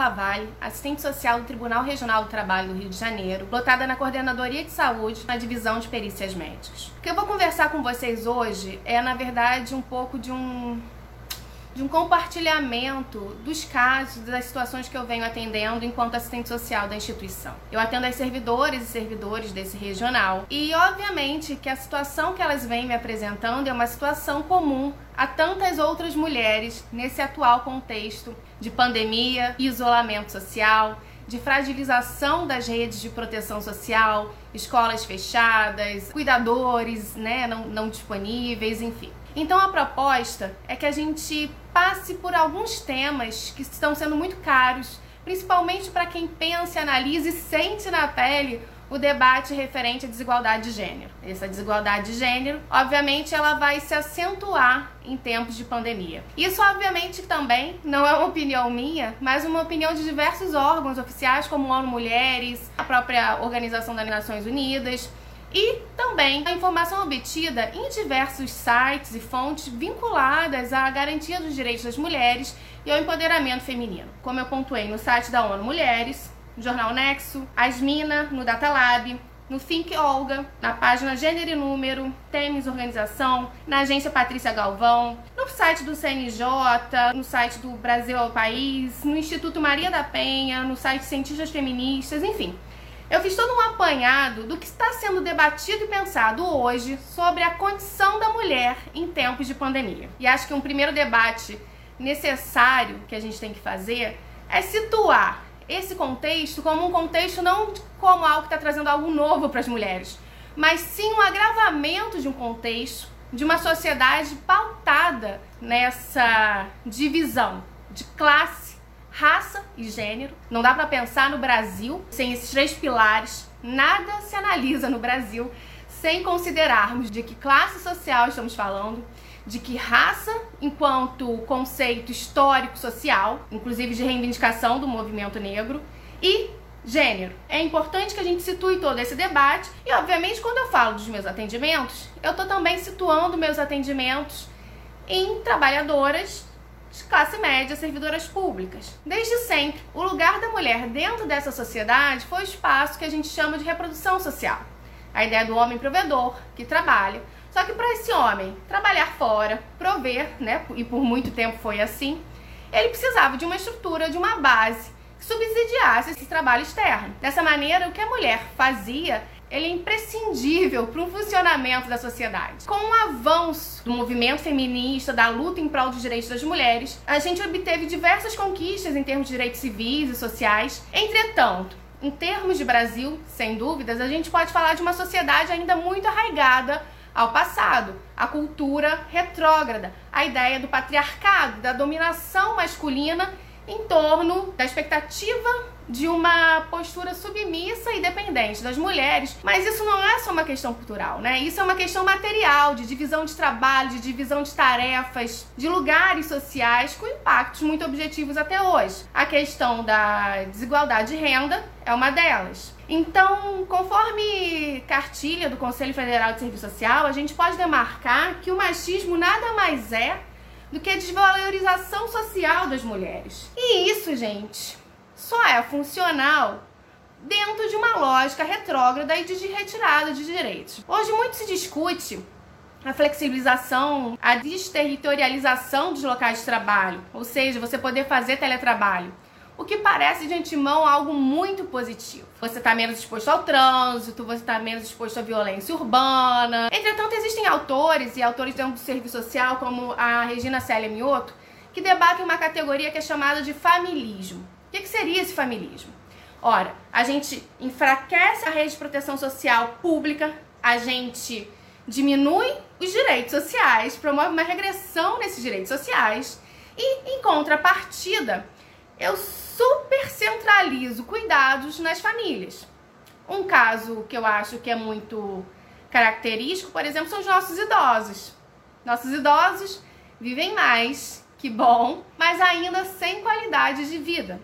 Carla Vale, assistente social do Tribunal Regional do Trabalho do Rio de Janeiro, lotada na Coordenadoria de Saúde, na Divisão de Perícias Médicas. O que eu vou conversar com vocês hoje é, na verdade, um pouco de um de um compartilhamento dos casos, das situações que eu venho atendendo enquanto assistente social da instituição. Eu atendo as servidores e servidores desse regional e, obviamente, que a situação que elas vêm me apresentando é uma situação comum a tantas outras mulheres nesse atual contexto de pandemia, isolamento social, de fragilização das redes de proteção social, escolas fechadas, cuidadores né, não, não disponíveis, enfim. Então a proposta é que a gente passe por alguns temas que estão sendo muito caros, principalmente para quem pensa, analisa e sente na pele o debate referente à desigualdade de gênero. Essa desigualdade de gênero, obviamente, ela vai se acentuar em tempos de pandemia. Isso, obviamente, também não é uma opinião minha, mas uma opinião de diversos órgãos oficiais, como ONU Mulheres, a própria Organização das Nações Unidas, e também a informação obtida em diversos sites e fontes vinculadas à garantia dos direitos das mulheres e ao empoderamento feminino. Como eu pontuei no site da ONU Mulheres, no Jornal Nexo, Asmina, no Datalab, no Think Olga, na página Gênero e Número, Temes Organização, na agência Patrícia Galvão, no site do CNJ, no site do Brasil ao País, no Instituto Maria da Penha, no site Cientistas Feministas, enfim. Eu fiz todo um apanhado do que está sendo debatido e pensado hoje sobre a condição da mulher em tempos de pandemia. E acho que um primeiro debate necessário que a gente tem que fazer é situar esse contexto como um contexto não como algo que está trazendo algo novo para as mulheres, mas sim um agravamento de um contexto de uma sociedade pautada nessa divisão de classe raça e gênero. Não dá para pensar no Brasil sem esses três pilares. Nada se analisa no Brasil sem considerarmos de que classe social estamos falando, de que raça, enquanto conceito histórico social, inclusive de reivindicação do movimento negro, e gênero. É importante que a gente situe todo esse debate e, obviamente, quando eu falo dos meus atendimentos, eu estou também situando meus atendimentos em trabalhadoras de classe média, servidoras públicas. Desde sempre, o lugar da mulher dentro dessa sociedade foi o espaço que a gente chama de reprodução social. A ideia do homem provedor, que trabalha. Só que para esse homem trabalhar fora, prover, né, e por muito tempo foi assim, ele precisava de uma estrutura, de uma base que subsidiasse esse trabalho externo. Dessa maneira, o que a mulher fazia ele é imprescindível para o funcionamento da sociedade. Com o avanço do movimento feminista, da luta em prol dos direitos das mulheres, a gente obteve diversas conquistas em termos de direitos civis e sociais. Entretanto, em termos de Brasil, sem dúvidas, a gente pode falar de uma sociedade ainda muito arraigada ao passado, a cultura retrógrada, a ideia do patriarcado, da dominação masculina em torno da expectativa de uma postura submissa e dependente das mulheres. Mas isso não é só uma questão cultural, né? Isso é uma questão material, de divisão de trabalho, de divisão de tarefas, de lugares sociais com impactos muito objetivos até hoje. A questão da desigualdade de renda é uma delas. Então, conforme cartilha do Conselho Federal de Serviço Social, a gente pode demarcar que o machismo nada mais é do que a desvalorização social das mulheres. E isso, gente, só é funcional dentro de uma lógica retrógrada e de retirada de direitos. Hoje muito se discute a flexibilização, a desterritorialização dos locais de trabalho, ou seja, você poder fazer teletrabalho. O que parece de antemão algo muito positivo. Você está menos exposto ao trânsito, você está menos exposto à violência urbana. Entretanto, existem autores e autores do serviço social, como a Regina Célia Mioto, que debatem uma categoria que é chamada de familismo. O que, que seria esse familismo? Ora, a gente enfraquece a rede de proteção social pública, a gente diminui os direitos sociais, promove uma regressão nesses direitos sociais e, em contrapartida, eu super centralizo cuidados nas famílias. Um caso que eu acho que é muito característico, por exemplo, são os nossos idosos. Nossos idosos vivem mais, que bom, mas ainda sem qualidade de vida.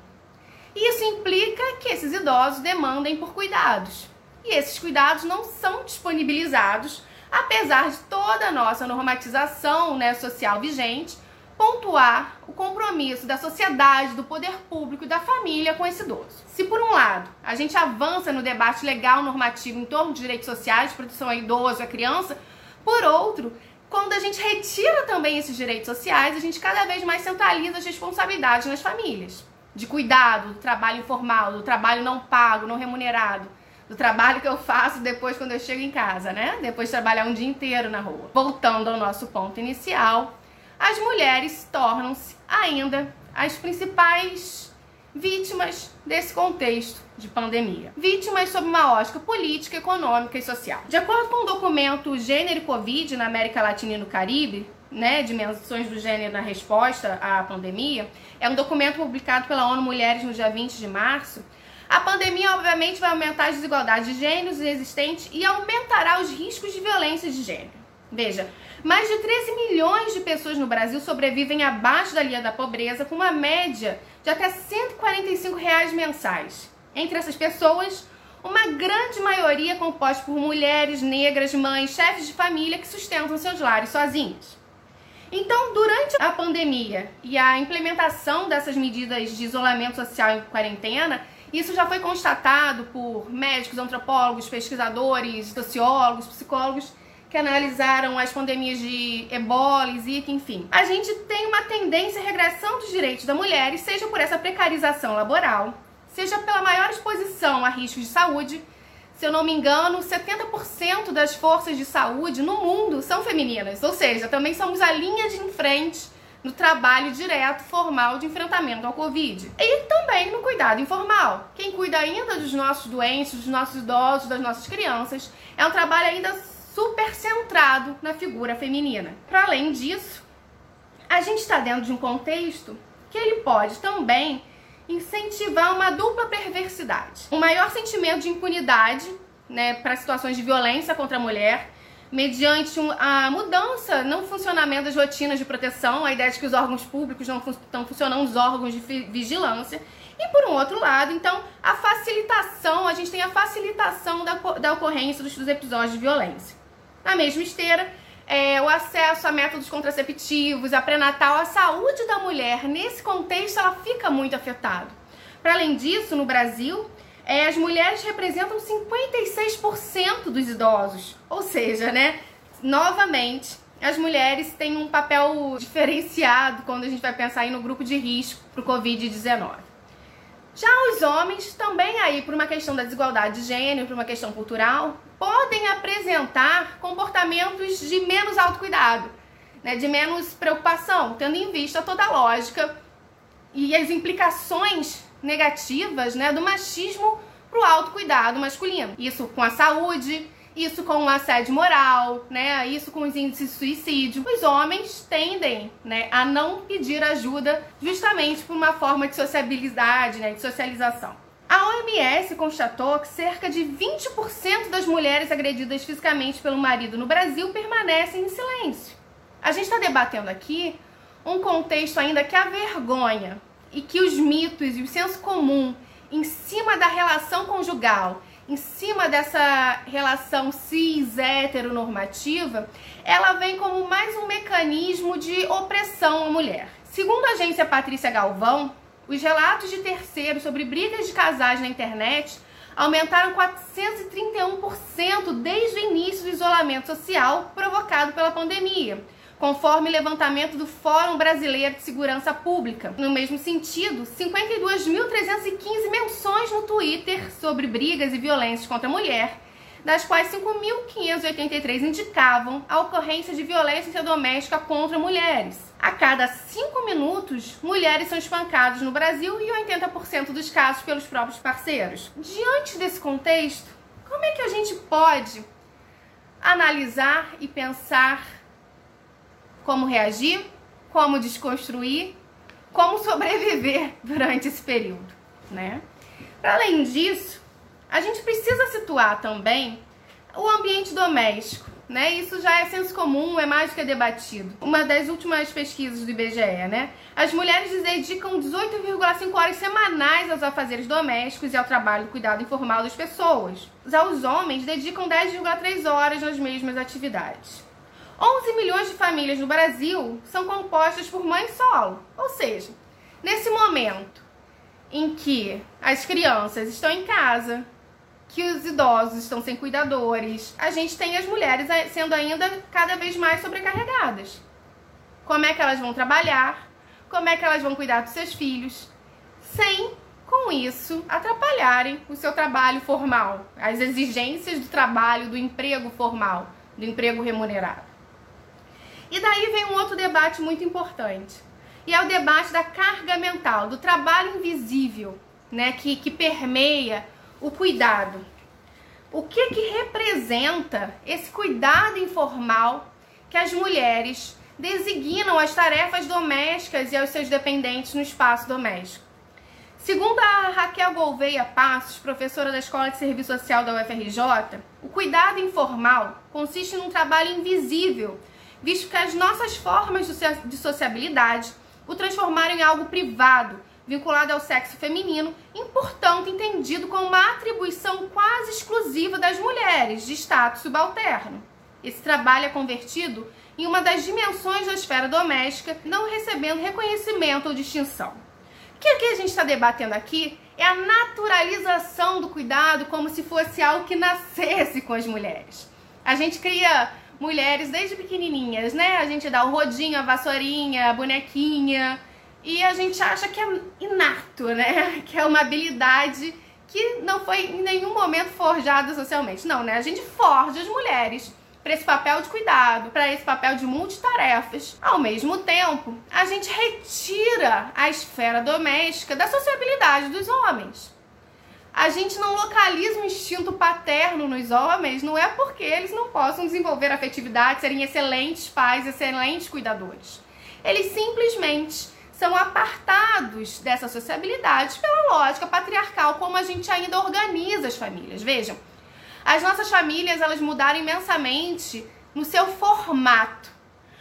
Isso implica que esses idosos demandem por cuidados. E esses cuidados não são disponibilizados, apesar de toda a nossa normatização né, social vigente, pontuar o compromisso da sociedade, do poder público e da família com esse idoso. Se por um lado a gente avança no debate legal normativo em torno de direitos sociais, proteção ao idoso, à criança, por outro, quando a gente retira também esses direitos sociais, a gente cada vez mais centraliza as responsabilidades nas famílias. De cuidado, do trabalho informal, do trabalho não pago, não remunerado, do trabalho que eu faço depois quando eu chego em casa, né? Depois de trabalhar um dia inteiro na rua. Voltando ao nosso ponto inicial, as mulheres tornam-se ainda as principais vítimas desse contexto de pandemia. Vítimas sob uma ótica política, econômica e social. De acordo com o documento Gênero e Covid na América Latina e no Caribe, né, dimensões do gênero na resposta à pandemia, é um documento publicado pela ONU Mulheres no dia 20 de março. A pandemia, obviamente, vai aumentar as desigualdades de gêneros existentes e aumentará os riscos de violência de gênero. Veja, mais de 13 milhões de pessoas no Brasil sobrevivem abaixo da linha da pobreza, com uma média de até 145 reais mensais. Entre essas pessoas, uma grande maioria é composta por mulheres, negras, mães, chefes de família que sustentam seus lares sozinhas. Então, durante a pandemia e a implementação dessas medidas de isolamento social e quarentena, isso já foi constatado por médicos, antropólogos, pesquisadores, sociólogos, psicólogos que analisaram as pandemias de ebola, zika, enfim. A gente tem uma tendência à regressão dos direitos da mulher, seja por essa precarização laboral, seja pela maior exposição a riscos de saúde. Se eu não me engano, 70% das forças de saúde no mundo são femininas, ou seja, também somos a linha de frente no trabalho direto, formal de enfrentamento ao Covid. E também no cuidado informal. Quem cuida ainda dos nossos doentes, dos nossos idosos, das nossas crianças, é um trabalho ainda super centrado na figura feminina. Para além disso, a gente está dentro de um contexto que ele pode também incentivar uma dupla perversidade. Um maior sentimento de impunidade né, para situações de violência contra a mulher, mediante um, a mudança no funcionamento das rotinas de proteção, a ideia de que os órgãos públicos não estão funcionando, os órgãos de vigilância. E por um outro lado, então, a facilitação, a gente tem a facilitação da, da ocorrência dos, dos episódios de violência. Na mesma esteira, é, o acesso a métodos contraceptivos, a pré-natal, a saúde da mulher, nesse contexto, ela fica muito afetada. Para além disso, no Brasil, é, as mulheres representam 56% dos idosos. Ou seja, né, novamente, as mulheres têm um papel diferenciado quando a gente vai pensar aí no grupo de risco para o Covid-19. Já os homens, também aí por uma questão da desigualdade de gênero, por uma questão cultural, podem apresentar comportamentos de menos autocuidado, né, de menos preocupação, tendo em vista toda a lógica e as implicações negativas né, do machismo para o autocuidado masculino. Isso com a saúde, isso com o assédio moral, né? Isso com os índices de suicídio. Os homens tendem, né, a não pedir ajuda justamente por uma forma de sociabilidade, né, de socialização. A OMS constatou que cerca de 20% das mulheres agredidas fisicamente pelo marido no Brasil permanecem em silêncio. A gente está debatendo aqui um contexto ainda que a vergonha e que os mitos e o senso comum em cima da relação conjugal em cima dessa relação cis heteronormativa, ela vem como mais um mecanismo de opressão à mulher. Segundo a agência Patrícia Galvão, os relatos de terceiros sobre brigas de casais na internet aumentaram 431% desde o início do isolamento social provocado pela pandemia conforme levantamento do Fórum Brasileiro de Segurança Pública. No mesmo sentido, 52.315 menções no Twitter sobre brigas e violências contra a mulher, das quais 5.583 indicavam a ocorrência de violência doméstica contra mulheres. A cada 5 minutos, mulheres são espancadas no Brasil e 80% dos casos pelos próprios parceiros. Diante desse contexto, como é que a gente pode analisar e pensar como reagir, como desconstruir, como sobreviver durante esse período, né? Para além disso, a gente precisa situar também o ambiente doméstico, né? Isso já é senso comum, é mais do que debatido. Uma das últimas pesquisas do IBGE, né? As mulheres dedicam 18,5 horas semanais aos afazeres domésticos e ao trabalho do cuidado informal das pessoas. Já os homens dedicam 10,3 horas nas mesmas atividades. 11 milhões de famílias no Brasil são compostas por mães solo. Ou seja, nesse momento em que as crianças estão em casa, que os idosos estão sem cuidadores, a gente tem as mulheres sendo ainda cada vez mais sobrecarregadas. Como é que elas vão trabalhar? Como é que elas vão cuidar dos seus filhos? Sem, com isso, atrapalharem o seu trabalho formal, as exigências do trabalho, do emprego formal, do emprego remunerado. E daí vem um outro debate muito importante. E é o debate da carga mental, do trabalho invisível, né, que, que permeia o cuidado. O que que representa esse cuidado informal que as mulheres designam as tarefas domésticas e aos seus dependentes no espaço doméstico? Segundo a Raquel Gouveia Passos, professora da Escola de Serviço Social da UFRJ, o cuidado informal consiste num trabalho invisível, visto que as nossas formas de sociabilidade o transformaram em algo privado, vinculado ao sexo feminino e, portanto, entendido como uma atribuição quase exclusiva das mulheres, de status subalterno. Esse trabalho é convertido em uma das dimensões da esfera doméstica, não recebendo reconhecimento ou distinção. O que, que a gente está debatendo aqui é a naturalização do cuidado como se fosse algo que nascesse com as mulheres. A gente cria mulheres desde pequenininhas, né? A gente dá o rodinho, a vassourinha, a bonequinha e a gente acha que é inato, né? Que é uma habilidade que não foi em nenhum momento forjada socialmente. Não, né? A gente forja as mulheres para esse papel de cuidado, para esse papel de multitarefas. Ao mesmo tempo, a gente retira a esfera doméstica da sociabilidade dos homens. A gente não localiza um instinto paterno nos homens, não é porque eles não possam desenvolver afetividade, serem excelentes pais, excelentes cuidadores. Eles simplesmente são apartados dessa sociabilidade pela lógica patriarcal, como a gente ainda organiza as famílias. Vejam, as nossas famílias elas mudaram imensamente no seu formato.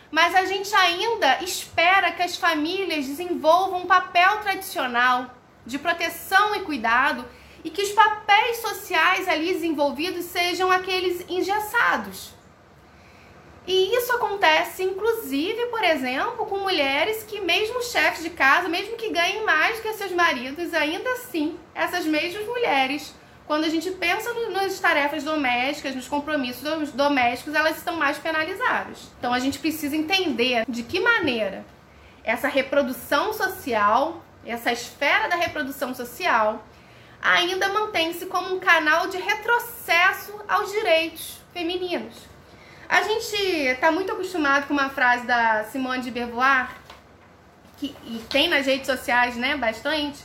Mas a gente ainda espera que as famílias desenvolvam um papel tradicional de proteção e cuidado e que os papéis sociais ali desenvolvidos sejam aqueles engessados. E isso acontece, inclusive, por exemplo, com mulheres que, mesmo chefes de casa, mesmo que ganhem mais que seus maridos, ainda assim, essas mesmas mulheres quando a gente pensa nas tarefas domésticas, nos compromissos domésticos, elas estão mais penalizadas. Então a gente precisa entender de que maneira essa reprodução social, essa esfera da reprodução social, ainda mantém-se como um canal de retrocesso aos direitos femininos. A gente está muito acostumado com uma frase da Simone de Beauvoir, que tem nas redes sociais, né, bastante,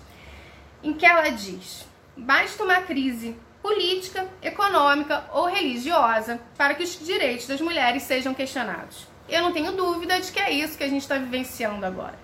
em que ela diz: Basta uma crise política, econômica ou religiosa para que os direitos das mulheres sejam questionados. Eu não tenho dúvida de que é isso que a gente está vivenciando agora.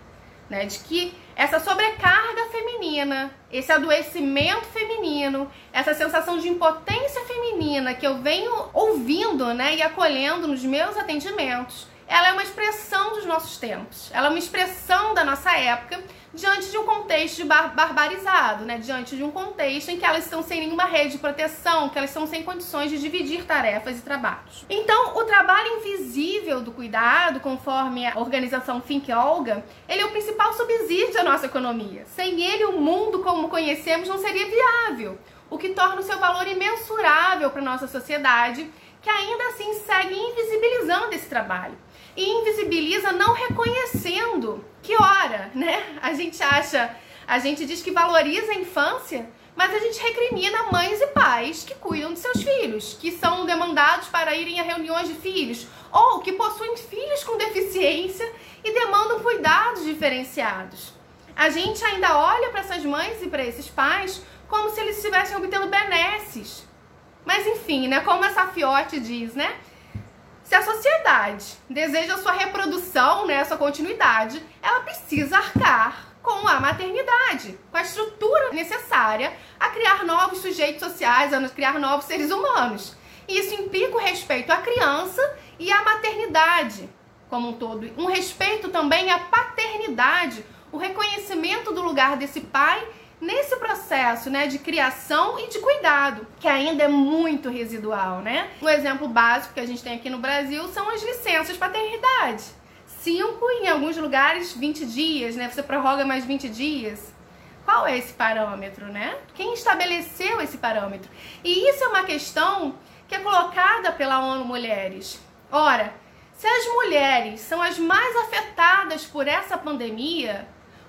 Né? De que essa sobrecarga feminina, esse adoecimento feminino, essa sensação de impotência feminina que eu venho ouvindo né, e acolhendo nos meus atendimentos, ela é uma expressão dos nossos tempos, ela é uma expressão da nossa época diante de um contexto bar barbarizado, né? Diante de um contexto em que elas estão sem nenhuma rede de proteção, que elas estão sem condições de dividir tarefas e trabalhos. Então, o trabalho invisível do cuidado, conforme a organização Think Olga, ele é o principal subsídio da nossa economia. Sem ele, o mundo como conhecemos não seria viável, o que torna o seu valor imensurável para nossa sociedade, que ainda assim segue invisibilizando esse trabalho e invisibiliza não reconhecendo que ora, né? A gente acha, a gente diz que valoriza a infância, mas a gente recrimina mães e pais que cuidam de seus filhos, que são demandados para irem a reuniões de filhos, ou que possuem filhos com deficiência e demandam cuidados diferenciados. A gente ainda olha para essas mães e para esses pais como se eles estivessem obtendo benesses. Mas enfim, né, como a Safiotti diz, né? Se a sociedade deseja a sua reprodução, né, a sua continuidade, ela precisa arcar com a maternidade, com a estrutura necessária a criar novos sujeitos sociais, a criar novos seres humanos. E isso implica o respeito à criança e à maternidade como um todo. Um respeito também à paternidade, o reconhecimento do lugar desse pai nesse processo, né, de criação e de cuidado, que ainda é muito residual, né? Um exemplo básico que a gente tem aqui no Brasil são as licenças paternidade. Cinco, em alguns lugares, 20 dias, né? Você prorroga mais 20 dias. Qual é esse parâmetro, né? Quem estabeleceu esse parâmetro? E isso é uma questão que é colocada pela ONU Mulheres. Ora, se as mulheres são as mais afetadas por essa pandemia,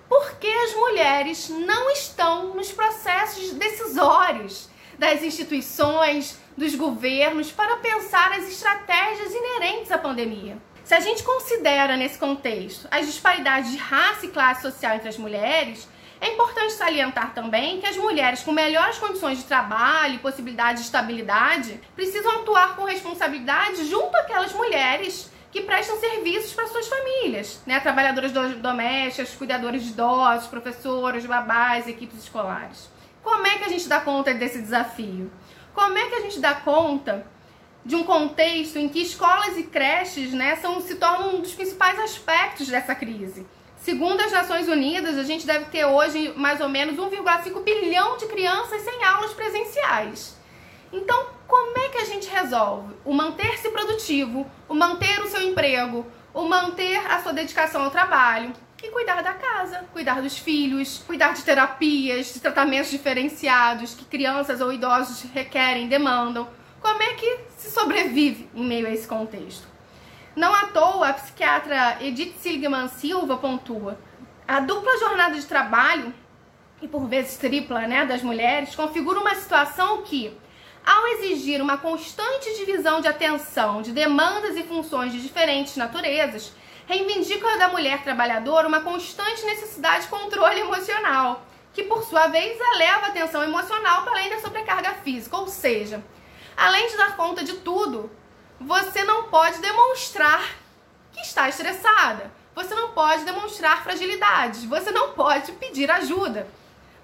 por que as mulheres não estão nos processos decisórios das instituições, dos governos, para pensar as estratégias inerentes à pandemia? Se a gente considera nesse contexto as disparidades de raça e classe social entre as mulheres, é importante salientar também que as mulheres com melhores condições de trabalho e possibilidade de estabilidade precisam atuar com responsabilidade junto àquelas mulheres que prestam serviços para suas famílias, né? Trabalhadoras domésticas, cuidadores de idosos, professoras, babás, equipes escolares. Como é que a gente dá conta desse desafio? Como é que a gente dá conta de um contexto em que escolas e creches, né, são, se tornam um dos principais aspectos dessa crise? Segundo as Nações Unidas, a gente deve ter hoje mais ou menos 1,5 bilhão de crianças sem aulas presenciais. Então, como é que a gente resolve o manter-se produtivo, o manter o seu emprego, o manter a sua dedicação ao trabalho e cuidar da casa, cuidar dos filhos, cuidar de terapias, de tratamentos diferenciados que crianças ou idosos requerem, demandam? Como é que se sobrevive em meio a esse contexto? Não à toa, a psiquiatra Edith Seligman Silva pontua: a dupla jornada de trabalho, e por vezes tripla, né, das mulheres, configura uma situação que ao exigir uma constante divisão de atenção de demandas e funções de diferentes naturezas, reivindica da mulher trabalhadora uma constante necessidade de controle emocional, que por sua vez eleva a tensão emocional para além da sobrecarga física, ou seja, além de dar conta de tudo, você não pode demonstrar que está estressada. Você não pode demonstrar fragilidades. Você não pode pedir ajuda.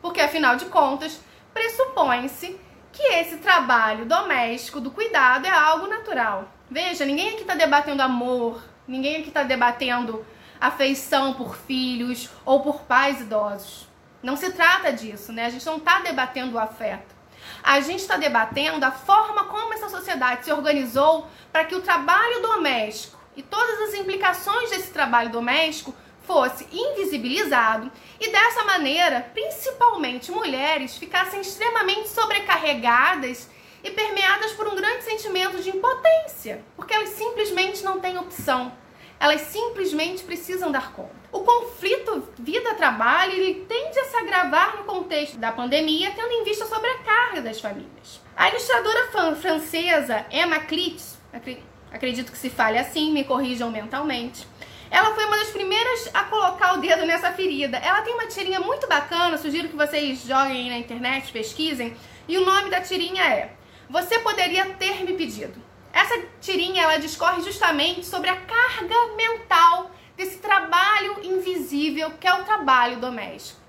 Porque afinal de contas, pressupõe-se que esse trabalho doméstico do cuidado é algo natural. Veja, ninguém aqui está debatendo amor, ninguém aqui está debatendo afeição por filhos ou por pais idosos. Não se trata disso, né? A gente não está debatendo o afeto. A gente está debatendo a forma como essa sociedade se organizou para que o trabalho doméstico e todas as implicações desse trabalho doméstico fosse invisibilizado e dessa maneira, principalmente mulheres, ficassem extremamente sobrecarregadas e permeadas por um grande sentimento de impotência, porque elas simplesmente não têm opção. Elas simplesmente precisam dar conta. O conflito vida-trabalho ele tende a se agravar no contexto da pandemia, tendo em vista a sobrecarga das famílias. A ilustradora francesa Emma Klitz, acredito que se fale assim, me corrijam mentalmente, ela foi uma das primeiras a colocar o dedo nessa ferida. Ela tem uma tirinha muito bacana, sugiro que vocês joguem na internet, pesquisem. E o nome da tirinha é Você Poderia Ter Me Pedido. Essa tirinha ela discorre justamente sobre a carga mental desse trabalho invisível que é o trabalho doméstico.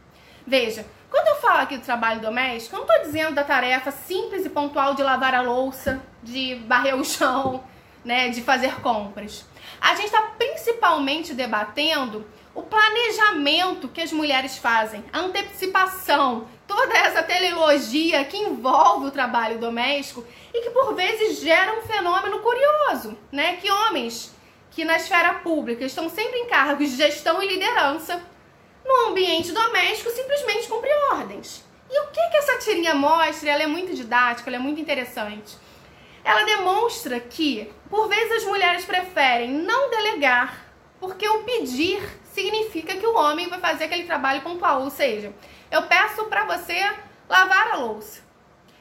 Veja, quando eu falo aqui do trabalho doméstico, eu não estou dizendo da tarefa simples e pontual de lavar a louça, de varrer o chão, né, de fazer compras. A gente está principalmente debatendo o planejamento que as mulheres fazem, a antecipação, toda essa teleologia que envolve o trabalho doméstico e que por vezes gera um fenômeno curioso, né? Que homens que na esfera pública estão sempre em cargos de gestão e liderança, no ambiente doméstico simplesmente cumprem ordens. E o que, que essa tirinha mostra? Ela é muito didática, ela é muito interessante ela demonstra que, por vezes, as mulheres preferem não delegar, porque o pedir significa que o homem vai fazer aquele trabalho pontual. Ou seja, eu peço para você lavar a louça.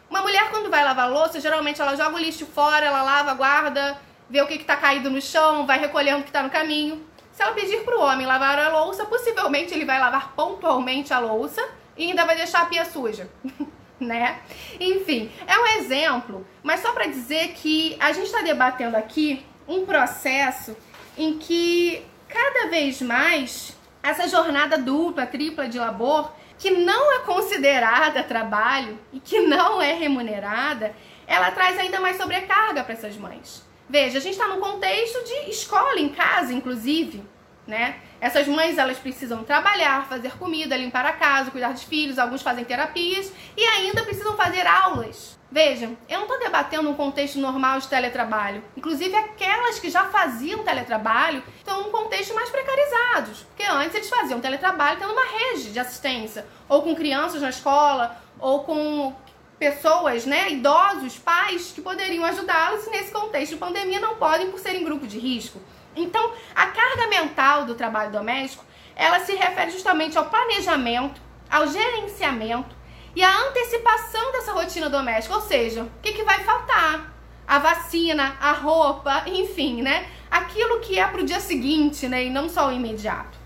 Uma mulher, quando vai lavar a louça, geralmente ela joga o lixo fora, ela lava, guarda, vê o que está caído no chão, vai recolhendo o que está no caminho. Se ela pedir para o homem lavar a louça, possivelmente ele vai lavar pontualmente a louça e ainda vai deixar a pia suja. né? Enfim, é um exemplo, mas só para dizer que a gente está debatendo aqui um processo em que cada vez mais essa jornada dupla, tripla de labor, que não é considerada trabalho e que não é remunerada, ela traz ainda mais sobrecarga para essas mães. Veja, a gente está num contexto de escola em casa, inclusive, né? Essas mães, elas precisam trabalhar, fazer comida, limpar a casa, cuidar dos filhos, alguns fazem terapias e ainda precisam fazer aulas. Vejam, eu não estou debatendo um contexto normal de teletrabalho. Inclusive, aquelas que já faziam teletrabalho estão num contexto mais precarizados. Porque antes eles faziam teletrabalho tendo uma rede de assistência, ou com crianças na escola, ou com pessoas, né, idosos, pais que poderiam ajudá-los e nesse contexto de pandemia não podem por serem grupo de risco. Então, a carga mental do trabalho doméstico, ela se refere justamente ao planejamento, ao gerenciamento e à antecipação dessa rotina doméstica, ou seja, o que, que vai faltar? A vacina, a roupa, enfim, né? Aquilo que é para o dia seguinte, né? E não só o imediato.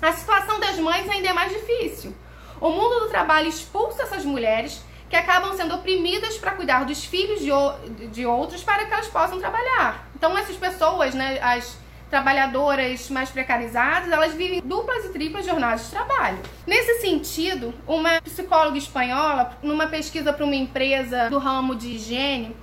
A situação das mães ainda é mais difícil. O mundo do trabalho expulsa essas mulheres que acabam sendo oprimidas para cuidar dos filhos de, de outros para que elas possam trabalhar. Então, essas pessoas, né, as trabalhadoras mais precarizadas, elas vivem duplas e triplas jornadas de trabalho. Nesse sentido, uma psicóloga espanhola, numa pesquisa para uma empresa do ramo de higiene,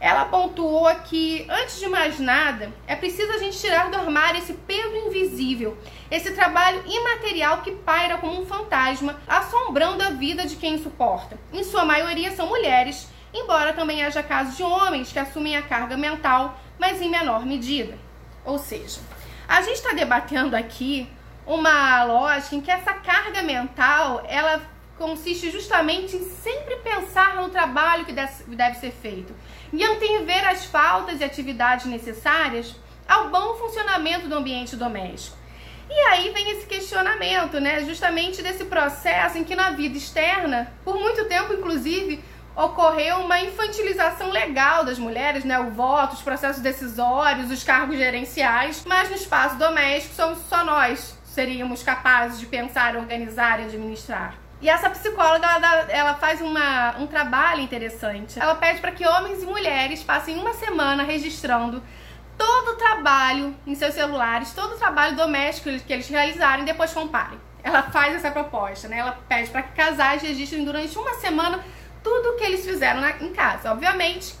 ela pontuou que, antes de mais nada, é preciso a gente tirar do armário esse peso invisível, esse trabalho imaterial que paira como um fantasma, assombrando a vida de quem suporta. Em sua maioria são mulheres, embora também haja casos de homens que assumem a carga mental, mas em menor medida. Ou seja, a gente está debatendo aqui uma lógica em que essa carga mental ela consiste justamente em sempre pensar no trabalho que deve ser feito e antever as faltas e atividades necessárias ao bom funcionamento do ambiente doméstico. E aí vem esse questionamento, né? Justamente desse processo em que na vida externa, por muito tempo, inclusive, ocorreu uma infantilização legal das mulheres, né? O voto, os processos decisórios, os cargos gerenciais, mas no espaço doméstico somos só nós seríamos capazes de pensar, organizar e administrar. E essa psicóloga, ela, ela faz uma, um trabalho interessante. Ela pede para que homens e mulheres passem uma semana registrando todo o trabalho em seus celulares, todo o trabalho doméstico que eles realizarem depois comparem. Ela faz essa proposta, né? Ela pede para que casais registrem durante uma semana tudo o que eles fizeram na, em casa. Obviamente,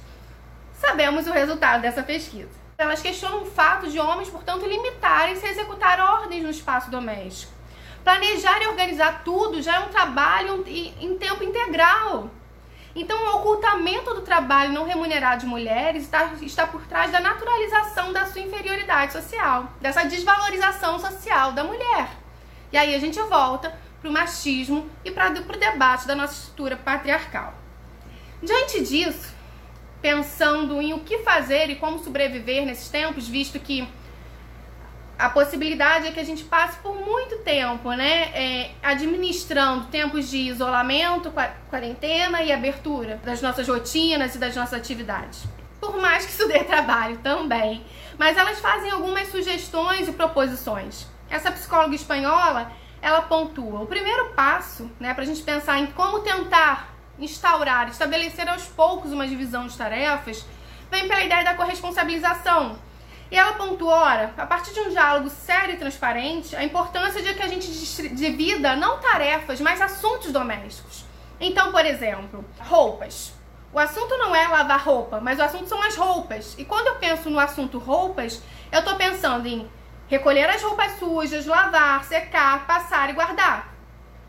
sabemos o resultado dessa pesquisa. Elas questionam o fato de homens, portanto, limitarem-se a executar ordens no espaço doméstico. Planejar e organizar tudo já é um trabalho em tempo integral. Então, o ocultamento do trabalho não remunerado de mulheres está, está por trás da naturalização da sua inferioridade social, dessa desvalorização social da mulher. E aí a gente volta para o machismo e para o debate da nossa estrutura patriarcal. Diante disso, pensando em o que fazer e como sobreviver nesses tempos, visto que a possibilidade é que a gente passe por muito tempo, né, é, administrando tempos de isolamento, quarentena e abertura das nossas rotinas e das nossas atividades. Por mais que isso dê trabalho também. Mas elas fazem algumas sugestões e proposições. Essa psicóloga espanhola, ela pontua. O primeiro passo, né, para a gente pensar em como tentar instaurar, estabelecer aos poucos uma divisão de tarefas, vem pela ideia da corresponsabilização. E ela pontua, ora, a partir de um diálogo sério e transparente, a importância de que a gente divida não tarefas, mas assuntos domésticos. Então, por exemplo, roupas. O assunto não é lavar roupa, mas o assunto são as roupas. E quando eu penso no assunto roupas, eu estou pensando em recolher as roupas sujas, lavar, secar, passar e guardar.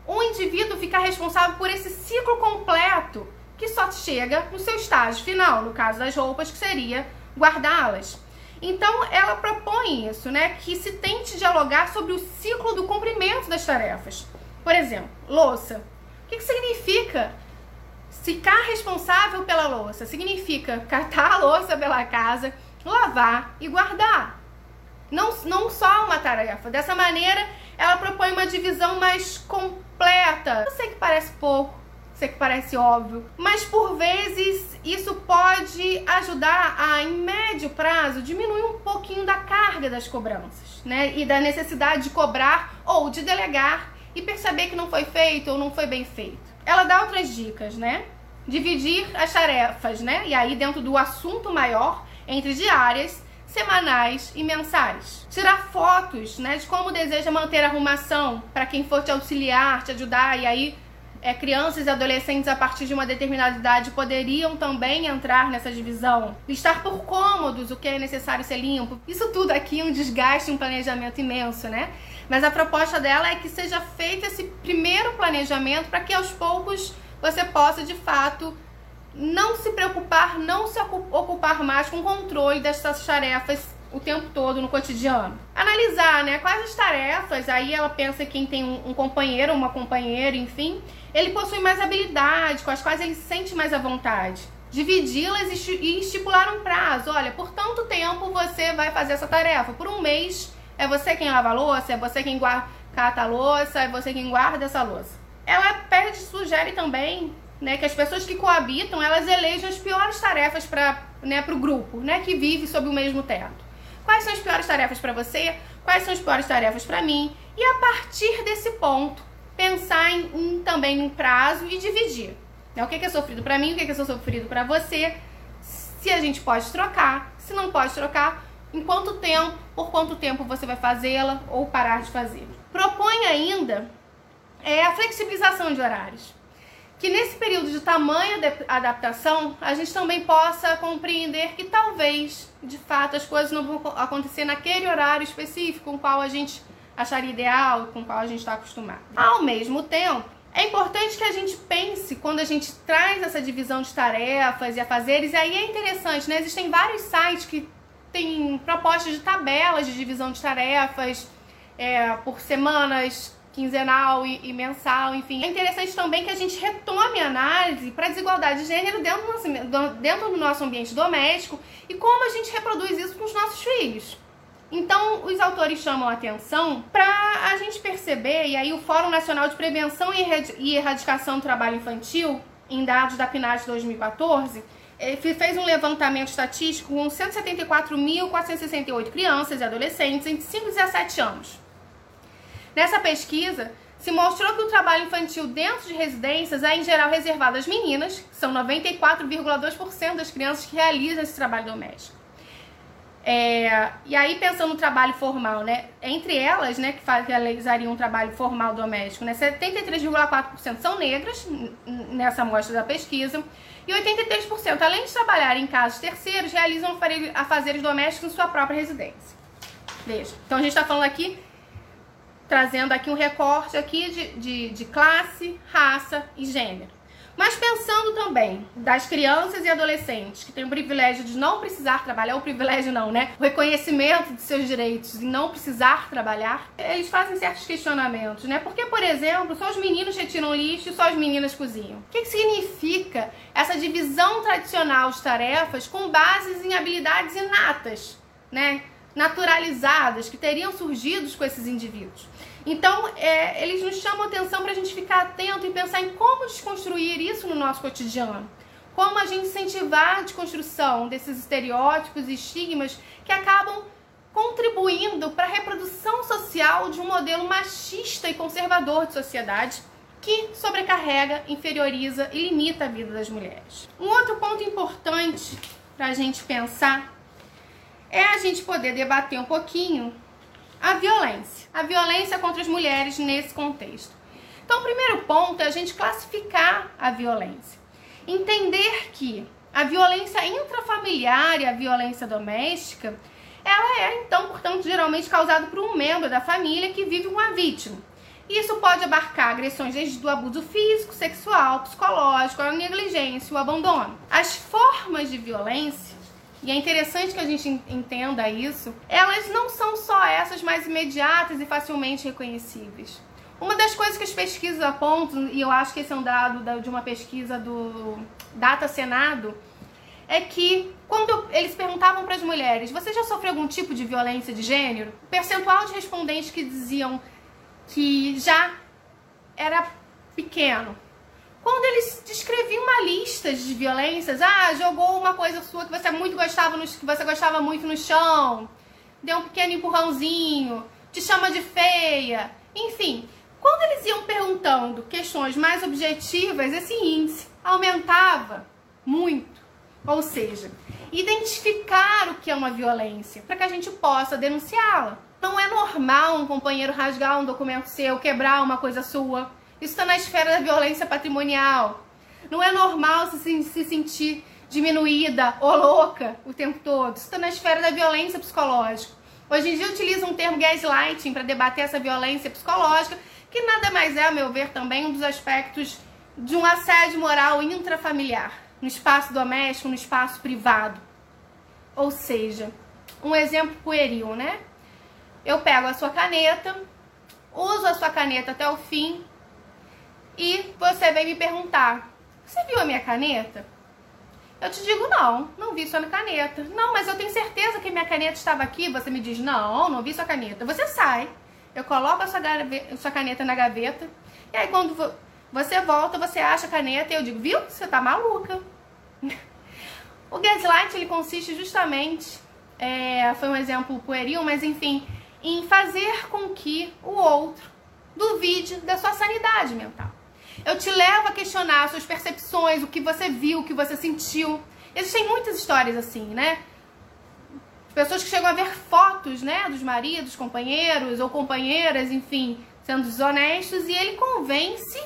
Um indivíduo fica responsável por esse ciclo completo que só chega no seu estágio final, no caso das roupas, que seria guardá-las. Então, ela propõe isso, né? Que se tente dialogar sobre o ciclo do cumprimento das tarefas. Por exemplo, louça. O que, que significa ficar responsável pela louça? Significa catar a louça pela casa, lavar e guardar. Não, não só uma tarefa. Dessa maneira, ela propõe uma divisão mais completa. Eu sei que parece pouco, sei que parece óbvio, mas por vezes isso pode ajudar a, em médio prazo, diminuir um pouquinho da carga das cobranças, né? E da necessidade de cobrar ou de delegar e perceber que não foi feito ou não foi bem feito. Ela dá outras dicas, né? Dividir as tarefas, né? E aí, dentro do assunto maior, entre diárias semanais e mensais. Tirar fotos, né, de como deseja manter a arrumação para quem for te auxiliar, te ajudar e aí é, crianças e adolescentes a partir de uma determinada idade poderiam também entrar nessa divisão. Estar por cômodos, o que é necessário ser limpo. Isso tudo aqui é um desgaste, um planejamento imenso, né? Mas a proposta dela é que seja feito esse primeiro planejamento para que aos poucos você possa de fato não se preocupar, não se ocupar mais com o controle dessas tarefas o tempo todo no cotidiano. Analisar, né, quais as tarefas, aí ela pensa quem tem um, um companheiro, uma companheira, enfim, ele possui mais habilidades, com as quais ele se sente mais à vontade. Dividi-las e estipular um prazo. Olha, por tanto tempo você vai fazer essa tarefa. Por um mês é você quem lava a louça, é você quem guarda, cata a louça, é você quem guarda essa louça. Ela pede, sugere também né, que as pessoas que coabitam, elas elejam as piores tarefas para né, o grupo, né, que vive sob o mesmo teto. Quais são as piores tarefas para você? Quais são as piores tarefas para mim? E a partir desse ponto, pensar em, em também um prazo e dividir. Né? O que é, sofrido para mim, o que é, sofrido para você, se a gente pode trocar, se não pode trocar, em quanto tempo, por quanto tempo você vai fazê-la ou parar de fazer. Propõe ainda é, a flexibilização de horários que nesse período de tamanha adaptação, a gente também possa compreender que talvez, de fato, as coisas não vão acontecer naquele horário específico com o qual a gente acharia ideal, com o qual a gente está acostumado. Ao mesmo tempo, é importante que a gente pense quando a gente traz essa divisão de tarefas e afazeres, e aí é interessante, né? Existem vários sites que têm propostas de tabelas de divisão de tarefas é, por semanas, quinzenal e, e, mensal, enfim. É interessante também que a gente retome a análise para a desigualdade de gênero dentro do, nosso, dentro do nosso ambiente doméstico e como a gente reproduz isso com os nossos filhos. Então, os autores chamam a atenção para a gente perceber, e aí o Fórum Nacional de Prevenção e Erradicação do Trabalho Infantil, em dados da PNAD 2014, fez um levantamento estatístico com 174.468 crianças e adolescentes entre 5 e 17 anos. Nessa pesquisa, se mostrou que o trabalho infantil dentro de residências é em geral reservado às meninas, são 94,2% das crianças que realizam esse trabalho doméstico. É, e aí, pensando no trabalho formal, né? Entre elas, né, que realizariam um trabalho formal doméstico, né, 73,4% são negras nessa amostra da pesquisa, e 83%, além de trabalhar em casos terceiros, realizam afazeres domésticos em sua própria residência. Veja, então a gente está falando aqui trazendo aqui um recorte aqui de, de, de classe, raça e gênero. Mas pensando também das crianças e adolescentes que têm o privilégio de não precisar trabalhar, o privilégio não, né? O reconhecimento de seus direitos e não precisar trabalhar, eles fazem certos questionamentos, né? Porque, por exemplo, só os meninos retiram lixo e só as meninas cozinham. O que, que significa essa divisão tradicional de tarefas com bases em habilidades inatas, né? Naturalizadas que teriam surgido com esses indivíduos. Então, é, eles nos chamam atenção para a gente ficar atento e pensar em como desconstruir isso no nosso cotidiano. Como a gente incentivar a desconstrução desses estereótipos e estigmas que acabam contribuindo para a reprodução social de um modelo machista e conservador de sociedade que sobrecarrega, inferioriza e limita a vida das mulheres. Um outro ponto importante para a gente pensar é a gente poder debater um pouquinho a violência. A violência contra as mulheres nesse contexto. Então, o primeiro ponto é a gente classificar a violência. Entender que a violência intrafamiliar e a violência doméstica, ela é, então, portanto, geralmente causada por um membro da família que vive com a vítima. Isso pode abarcar agressões desde o abuso físico, sexual, psicológico, a negligência, o abandono. As formas de violência e é interessante que a gente entenda isso, elas não são só essas mais imediatas e facilmente reconhecíveis. Uma das coisas que as pesquisas apontam, e eu acho que esse é um dado de uma pesquisa do Data Senado, é que quando eles perguntavam para as mulheres, você já sofreu algum tipo de violência de gênero? O percentual de respondentes que diziam que já era pequeno. Quando eles descreviam uma lista de violências, ah, jogou uma coisa sua que você muito gostava, no, que você gostava muito no chão, deu um pequeno empurrãozinho, te chama de feia, enfim. Quando eles iam perguntando questões mais objetivas, esse índice aumentava muito. Ou seja, identificar o que é uma violência para que a gente possa denunciá-la. Não é normal um companheiro rasgar um documento seu, quebrar uma coisa sua Isso está na esfera da violência patrimonial. Não é normal se, se sentir diminuída ou louca o tempo todo. Isso está na esfera da violência psicológica. Hoje em dia utiliza um termo gaslighting para debater essa violência psicológica, que nada mais é, a meu ver, também um dos aspectos de um assédio moral intrafamiliar, no espaço doméstico, no espaço privado. Ou seja, um exemplo pueril, né? Eu pego a sua caneta, uso a sua caneta até o fim e você vem me perguntar: Você viu a minha caneta? Eu te digo não, não vi sua caneta. Não, mas eu tenho certeza que minha caneta estava aqui. Você me diz não, não vi sua caneta. Você sai, eu coloco a sua, gaveta, sua caneta na gaveta. E aí quando você volta, você acha a caneta e eu digo, viu? Você tá maluca. o gaslight ele consiste justamente, é, foi um exemplo pueril, mas enfim, em fazer com que o outro duvide da sua sanidade mental. Eu te levo a questionar suas percepções, o que você viu, o que você sentiu. Existem muitas histórias assim, né? Pessoas que chegam a ver fotos, né, dos maridos, companheiros ou companheiras, enfim, sendo desonestos e ele convence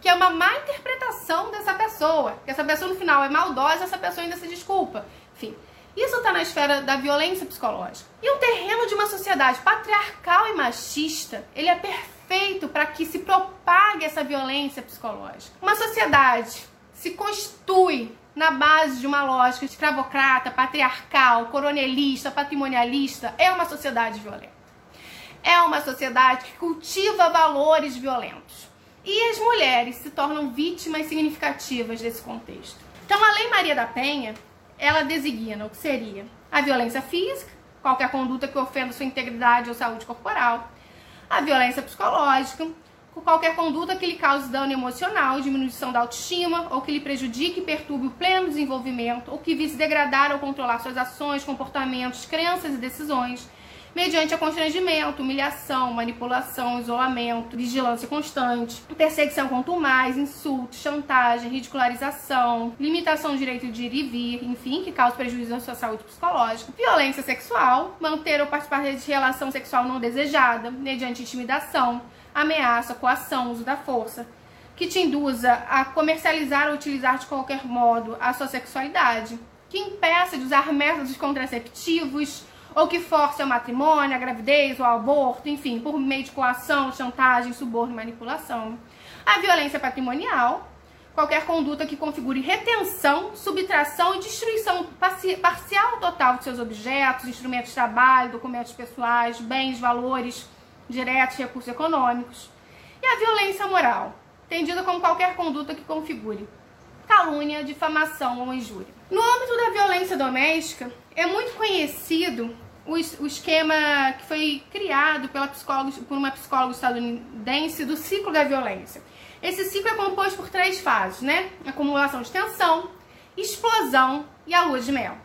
que é uma má interpretação dessa pessoa, que essa pessoa no final é maldosa, essa pessoa ainda se desculpa. Enfim, isso está na esfera da violência psicológica. E o terreno de uma sociedade patriarcal e machista, ele é perfeito para que se propague essa violência psicológica. Uma sociedade se constitui na base de uma lógica escravocrata, patriarcal, coronelista, patrimonialista, é uma sociedade violenta. É uma sociedade que cultiva valores violentos. E as mulheres se tornam vítimas significativas desse contexto. Então, a Lei Maria da Penha, ela designa o que seria a violência física, qualquer conduta que ofenda sua integridade ou saúde corporal, a violência psicológica, qualquer conduta que lhe cause dano emocional, diminuição da autoestima, ou que lhe prejudique e perturbe o pleno desenvolvimento, ou que vise degradar ou controlar suas ações, comportamentos, crenças e decisões, mediante a constrangimento, humilhação, manipulação, isolamento, vigilância constante, perseguição contumaz, insulto, chantagem, ridicularização, limitação do direito de ir e vir, enfim, que cause prejuízo à sua saúde psicológica, violência sexual, manter ou participar de relação sexual não desejada, mediante intimidação, ameaça, coação, uso da força, que te induza a comercializar ou utilizar de qualquer modo a sua sexualidade, que impeça de usar métodos contraceptivos ou que force ao matrimônio, a gravidez ou aborto, enfim, por meio de coação, chantagem, suborno e manipulação. A violência patrimonial, qualquer conduta que configure retenção, subtração e destruição parcial ou total de seus objetos, instrumentos de trabalho, documentos pessoais, bens, valores diretos, recursos econômicos. E a violência moral, entendida como qualquer conduta que configure calúnia, difamação ou injúria. No âmbito da violência doméstica, é muito conhecido o, o esquema que foi criado pela psicóloga, por uma psicóloga estadunidense do ciclo da violência. Esse ciclo é composto por três fases, né? Acumulação de tensão, explosão e a lua de mel.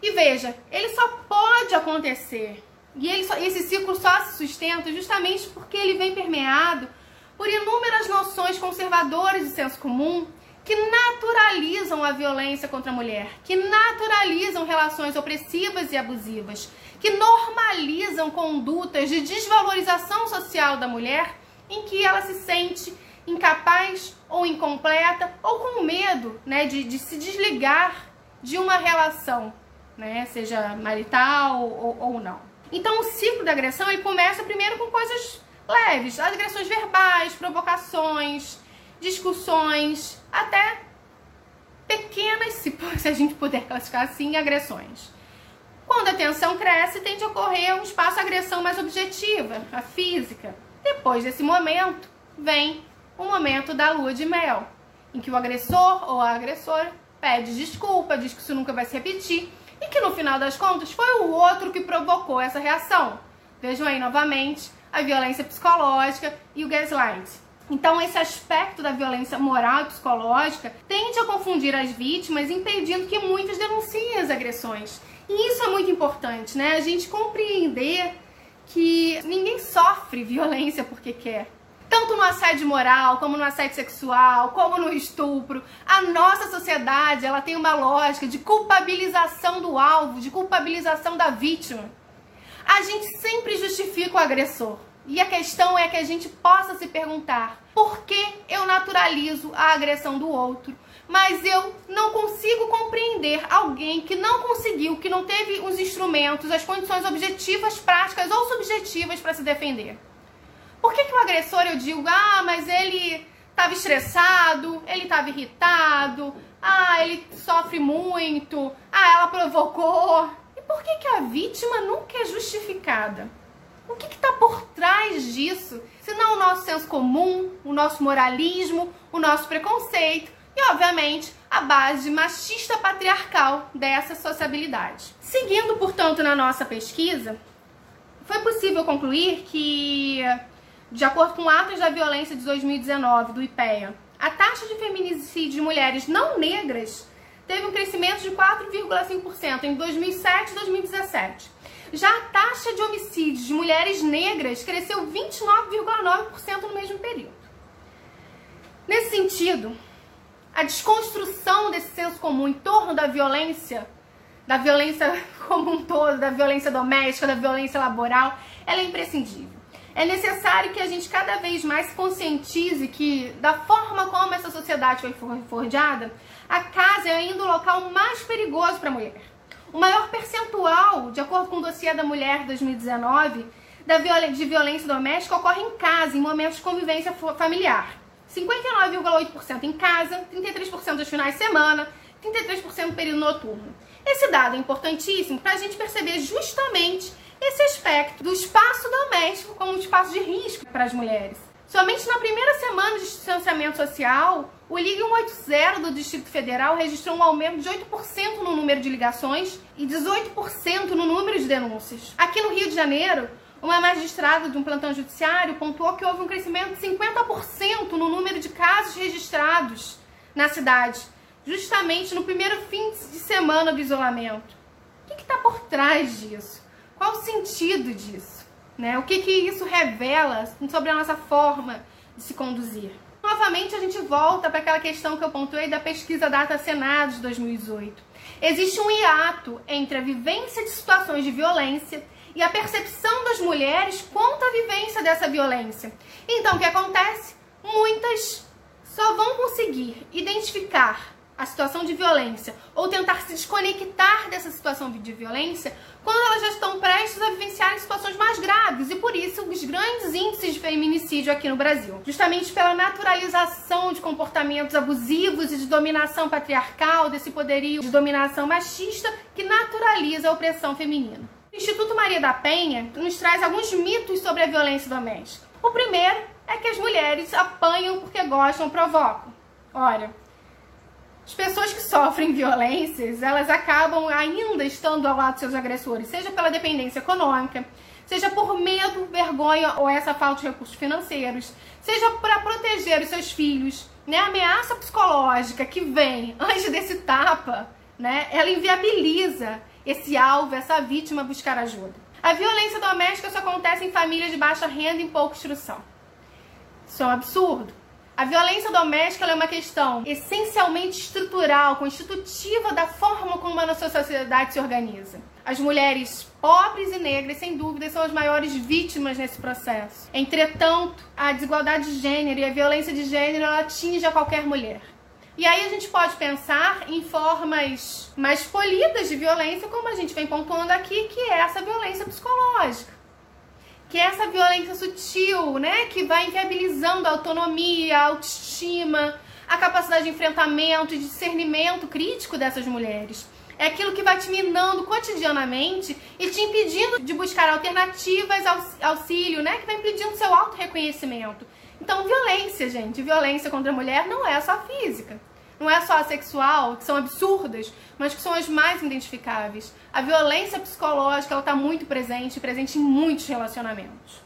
E veja, ele só pode acontecer e só, esse ciclo só se sustenta justamente porque ele vem permeado por inúmeras noções conservadoras de senso comum que naturalizam a violência contra a mulher, que naturalizam relações opressivas e abusivas, que normalizam condutas de desvalorização social da mulher em que ela se sente incapaz ou incompleta ou com medo né, de, de se desligar de uma relação, né, seja marital ou, ou não. Então o ciclo da agressão ele começa primeiro com coisas leves, agressões verbais, provocações, discussões, até pequenas, se, se a gente puder classificar assim, agressões. Quando a tensão cresce, tende a ocorrer um espaço agressão mais objetiva, a física. Depois desse momento, vem o momento da lua de mel, em que o agressor ou a agressora pede desculpa, diz que isso nunca vai se repetir e que no final das contas foi o outro que provocou essa reação. Vejam aí novamente a violência psicológica e o gaslight. Então, esse aspecto da violência moral e psicológica tende a confundir as vítimas, impedindo que muitas denunciem as agressões. E isso é muito importante, né? A gente compreender que ninguém sofre violência porque quer. Tanto no assédio moral, como no assédio sexual, como no estupro, a nossa sociedade ela tem uma lógica de culpabilização do alvo, de culpabilização da vítima. A gente sempre justifica o agressor. E a questão é que a gente possa se perguntar: por que eu naturalizo a agressão do outro, mas eu não consigo compreender alguém que não conseguiu, que não teve os instrumentos, as condições objetivas, práticas ou subjetivas para se defender? Por que, que o agressor eu digo, ah, mas ele estava estressado, ele estava irritado, ah, ele sofre muito, ah, ela provocou. E por que, que a vítima nunca é justificada? O que está por trás disso? Se não o nosso senso comum, o nosso moralismo, o nosso preconceito e, obviamente, a base machista patriarcal dessa sociabilidade. Seguindo, portanto, na nossa pesquisa, foi possível concluir que, de acordo com atos da violência de 2019 do IPEA, a taxa de feminicídio de mulheres não negras teve um crescimento de 4,5% em 2007 e 2017. Já a taxa de homicídios de mulheres negras cresceu 29,9% no mesmo período. Nesse sentido, a desconstrução desse senso comum em torno da violência, da violência como um todo, da violência doméstica, da violência laboral, ela é imprescindível. É necessário que a gente cada vez mais se conscientize que, da forma como essa sociedade foi forjada, a casa é ainda o local mais perigoso para a mulher. O maior percentual, de acordo com o dossiê da mulher 2019, da viol de violência doméstica ocorre em casa, em momentos de convivência familiar. 59,8% em casa, 33% nos finais de semana, 33% no período noturno. Esse dado é importantíssimo para a gente perceber justamente esse aspecto do espaço doméstico como um espaço de risco para as mulheres. Somente na primeira semana de distanciamento social, o Ligue 180 do Distrito Federal registrou um aumento de 8% no número de ligações e 18% no número de denúncias. Aqui no Rio de Janeiro, uma magistrada de um plantão judiciário pontuou que houve um crescimento de 50% no número de casos registrados na cidade, justamente no primeiro fim de semana do isolamento. O que está por trás disso? Qual o sentido disso? Né? O que, que isso revela sobre a nossa forma de se conduzir? Novamente, a gente volta para aquela questão que eu pontuei da pesquisa Data Senado de 2018. Existe um hiato entre a vivência de situações de violência e a percepção das mulheres quanto à vivência dessa violência. Então, o que acontece? Muitas só vão conseguir identificar a situação de violência ou tentar se desconectar dessa situação de violência quando elas já estão prestes a vivenciar situações mais graves e por isso os grandes índices de feminicídio aqui no Brasil. Justamente pela naturalização de comportamentos abusivos e de dominação patriarcal, desse poderio de dominação machista que naturaliza a opressão feminina. O Instituto Maria da Penha nos traz alguns mitos sobre a violência doméstica. O primeiro é que as mulheres apanham porque gostam provocam. Olha, as pessoas que sofrem violências, elas acabam ainda estando ao lado de seus agressores, seja pela dependência econômica, seja por medo, vergonha ou essa falta de recursos financeiros, seja para proteger os seus filhos, né? A ameaça psicológica que vem antes desse tapa, né? Ela inviabiliza esse alvo, essa vítima buscar ajuda. A violência doméstica só acontece em famílias de baixa renda e pouca instrução. Isso é um absurdo. A violência doméstica é uma questão essencialmente estrutural, constitutiva da forma como a nossa sociedade se organiza. As mulheres pobres e negras, sem dúvida, são as maiores vítimas nesse processo. Entretanto, a desigualdade de gênero e a violência de gênero ela atinge a qualquer mulher. E aí a gente pode pensar em formas mais polidas de violência, como a gente vem pontuando aqui, que é essa violência psicológica que é essa violência sutil, né, que vai inviabilizando a autonomia, a autoestima, a capacidade de enfrentamento e discernimento crítico dessas mulheres. É aquilo que vai te minando cotidianamente e te impedindo de buscar alternativas auxílio, né, que vai impedindo seu auto-reconhecimento. Então, violência, gente, violência contra a mulher não é só física não é só a sexual, que são absurdas, mas que são as mais identificáveis. A violência psicológica está muito presente, presente em muitos relacionamentos.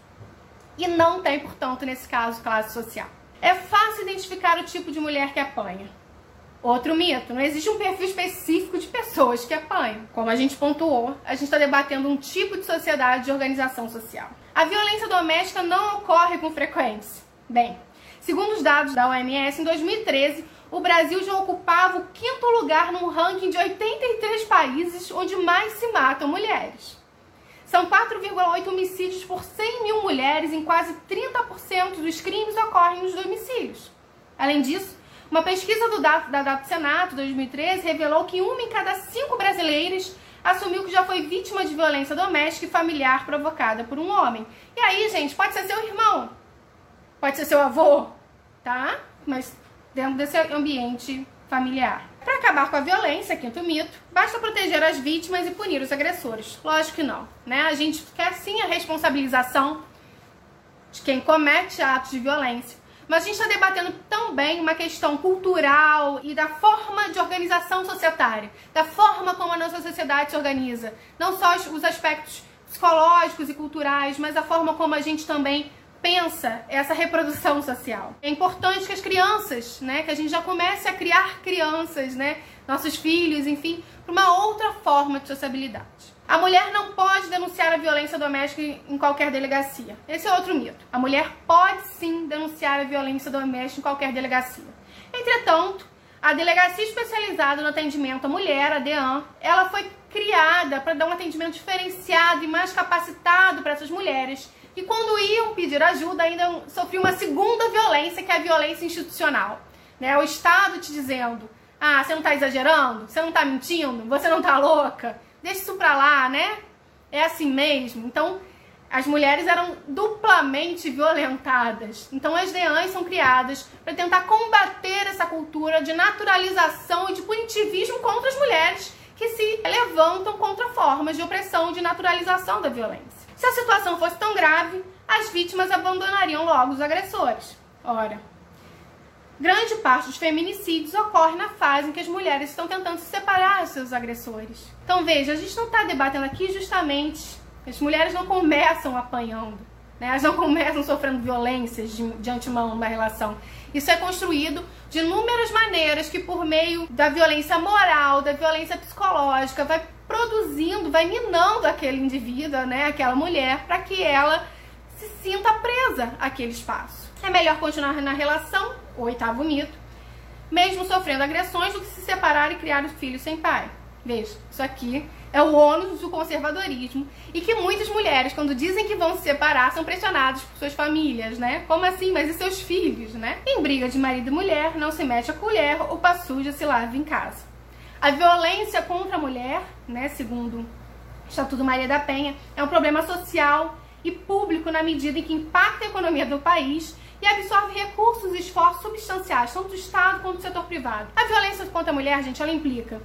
E não tem, portanto, nesse caso, classe social. É fácil identificar o tipo de mulher que apanha. Outro mito, não existe um perfil específico de pessoas que apanham. Como a gente pontuou, a gente está debatendo um tipo de sociedade de organização social. A violência doméstica não ocorre com frequência. Bem, segundo os dados da OMS, em 2013, o Brasil já ocupava o quinto lugar num ranking de 83 países onde mais se matam mulheres. São 4,8 homicídios por 100 mil mulheres, em quase 30% dos crimes ocorrem nos domicílios. Além disso, uma pesquisa do da Dado Senato 2013 revelou que uma em cada cinco brasileiras assumiu que já foi vítima de violência doméstica e familiar provocada por um homem. E aí, gente, pode ser seu irmão, pode ser seu avô, tá? Mas dentro desse ambiente familiar. Para acabar com a violência, quinto mito, basta proteger as vítimas e punir os agressores. Lógico que não, né? A gente quer sim a responsabilização de quem comete atos de violência. Mas a gente está debatendo também uma questão cultural e da forma de organização societária, da forma como a nossa sociedade se organiza. Não só os aspectos psicológicos e culturais, mas a forma como a gente também pensa essa reprodução social. É importante que as crianças, né, que a gente já comece a criar crianças, né, nossos filhos, enfim, para uma outra forma de sociabilidade. A mulher não pode denunciar a violência doméstica em qualquer delegacia. Esse é outro mito. A mulher pode sim denunciar a violência doméstica em qualquer delegacia. Entretanto, a Delegacia Especializada no Atendimento à Mulher, a DEAN, ela foi criada para dar um atendimento diferenciado e mais capacitado para essas mulheres que quando iam pedir ajuda ainda sofriam uma segunda violência, que é a violência institucional. Né? O Estado te dizendo, ah, você não está exagerando? Você não está mentindo? Você não está louca? Deixa isso pra lá, né? É assim mesmo. Então, as mulheres eram duplamente violentadas. Então, as DEANs são criadas para tentar combater essa cultura de naturalização e de punitivismo contra as mulheres que se levantam contra formas de opressão e de naturalização da violência. Se a situação fosse tão grave, as vítimas abandonariam logo os agressores. Ora, grande parte dos feminicídios ocorre na fase em que as mulheres estão tentando se separar dos seus agressores. Então veja, a gente não está debatendo aqui justamente. As mulheres não começam apanhando, né? elas não começam sofrendo violências de, de antemão numa relação. Isso é construído de inúmeras maneiras que, por meio da violência moral, da violência psicológica, vai produzindo, vai minando aquele indivíduo, né, aquela mulher, para que ela se sinta presa àquele espaço. É melhor continuar na relação, o oitavo mito, mesmo sofrendo agressões, do que se separar e criar os filhos sem pai. Veja, isso aqui é o ônus do conservadorismo e que muitas mulheres, quando dizem que vão se separar, são pressionadas por suas famílias, né? Como assim? Mas e seus filhos, né? Em briga de marido e mulher, não se mete a colher, o suja se lava em casa. A violência contra a mulher, né, segundo o Estatuto Maria da Penha, é um problema social e público na medida em que impacta a economia do país e absorve recursos e esforços substanciais, tanto do Estado quanto do setor privado. A violência contra a mulher, gente, ela implica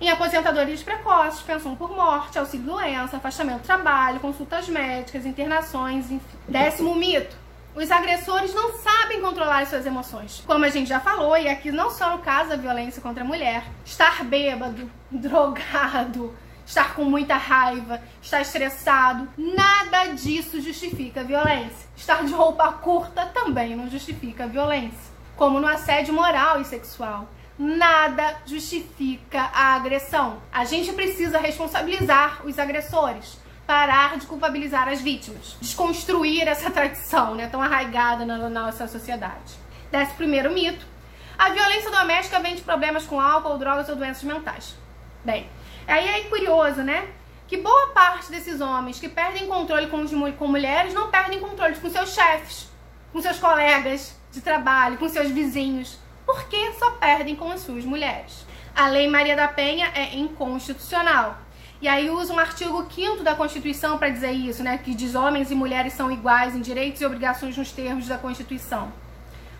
em aposentadorias precoces, pensão por morte, auxílio doença, afastamento do trabalho, consultas médicas, internações, enfim. Décimo mito os agressores não sabem controlar as suas emoções. Como a gente já falou, e aqui não só no caso da violência contra a mulher, estar bêbado, drogado, estar com muita raiva, estar estressado, nada disso justifica a violência. Estar de roupa curta também não justifica a violência. Como no assédio moral e sexual. Nada justifica a agressão. A gente precisa responsabilizar os agressores parar de culpabilizar as vítimas, desconstruir essa tradição né, tão arraigada na nossa sociedade. Desse primeiro mito, a violência doméstica vem de problemas com álcool, drogas ou doenças mentais. Bem, aí é curioso, né? Que boa parte desses homens que perdem controle com, com mulheres não perdem controle com seus chefes, com seus colegas de trabalho, com seus vizinhos. Porque só perdem com as suas mulheres. A Lei Maria da Penha é inconstitucional e aí usa um artigo 5 da Constituição para dizer isso, né? Que diz homens e mulheres são iguais em direitos e obrigações nos termos da Constituição.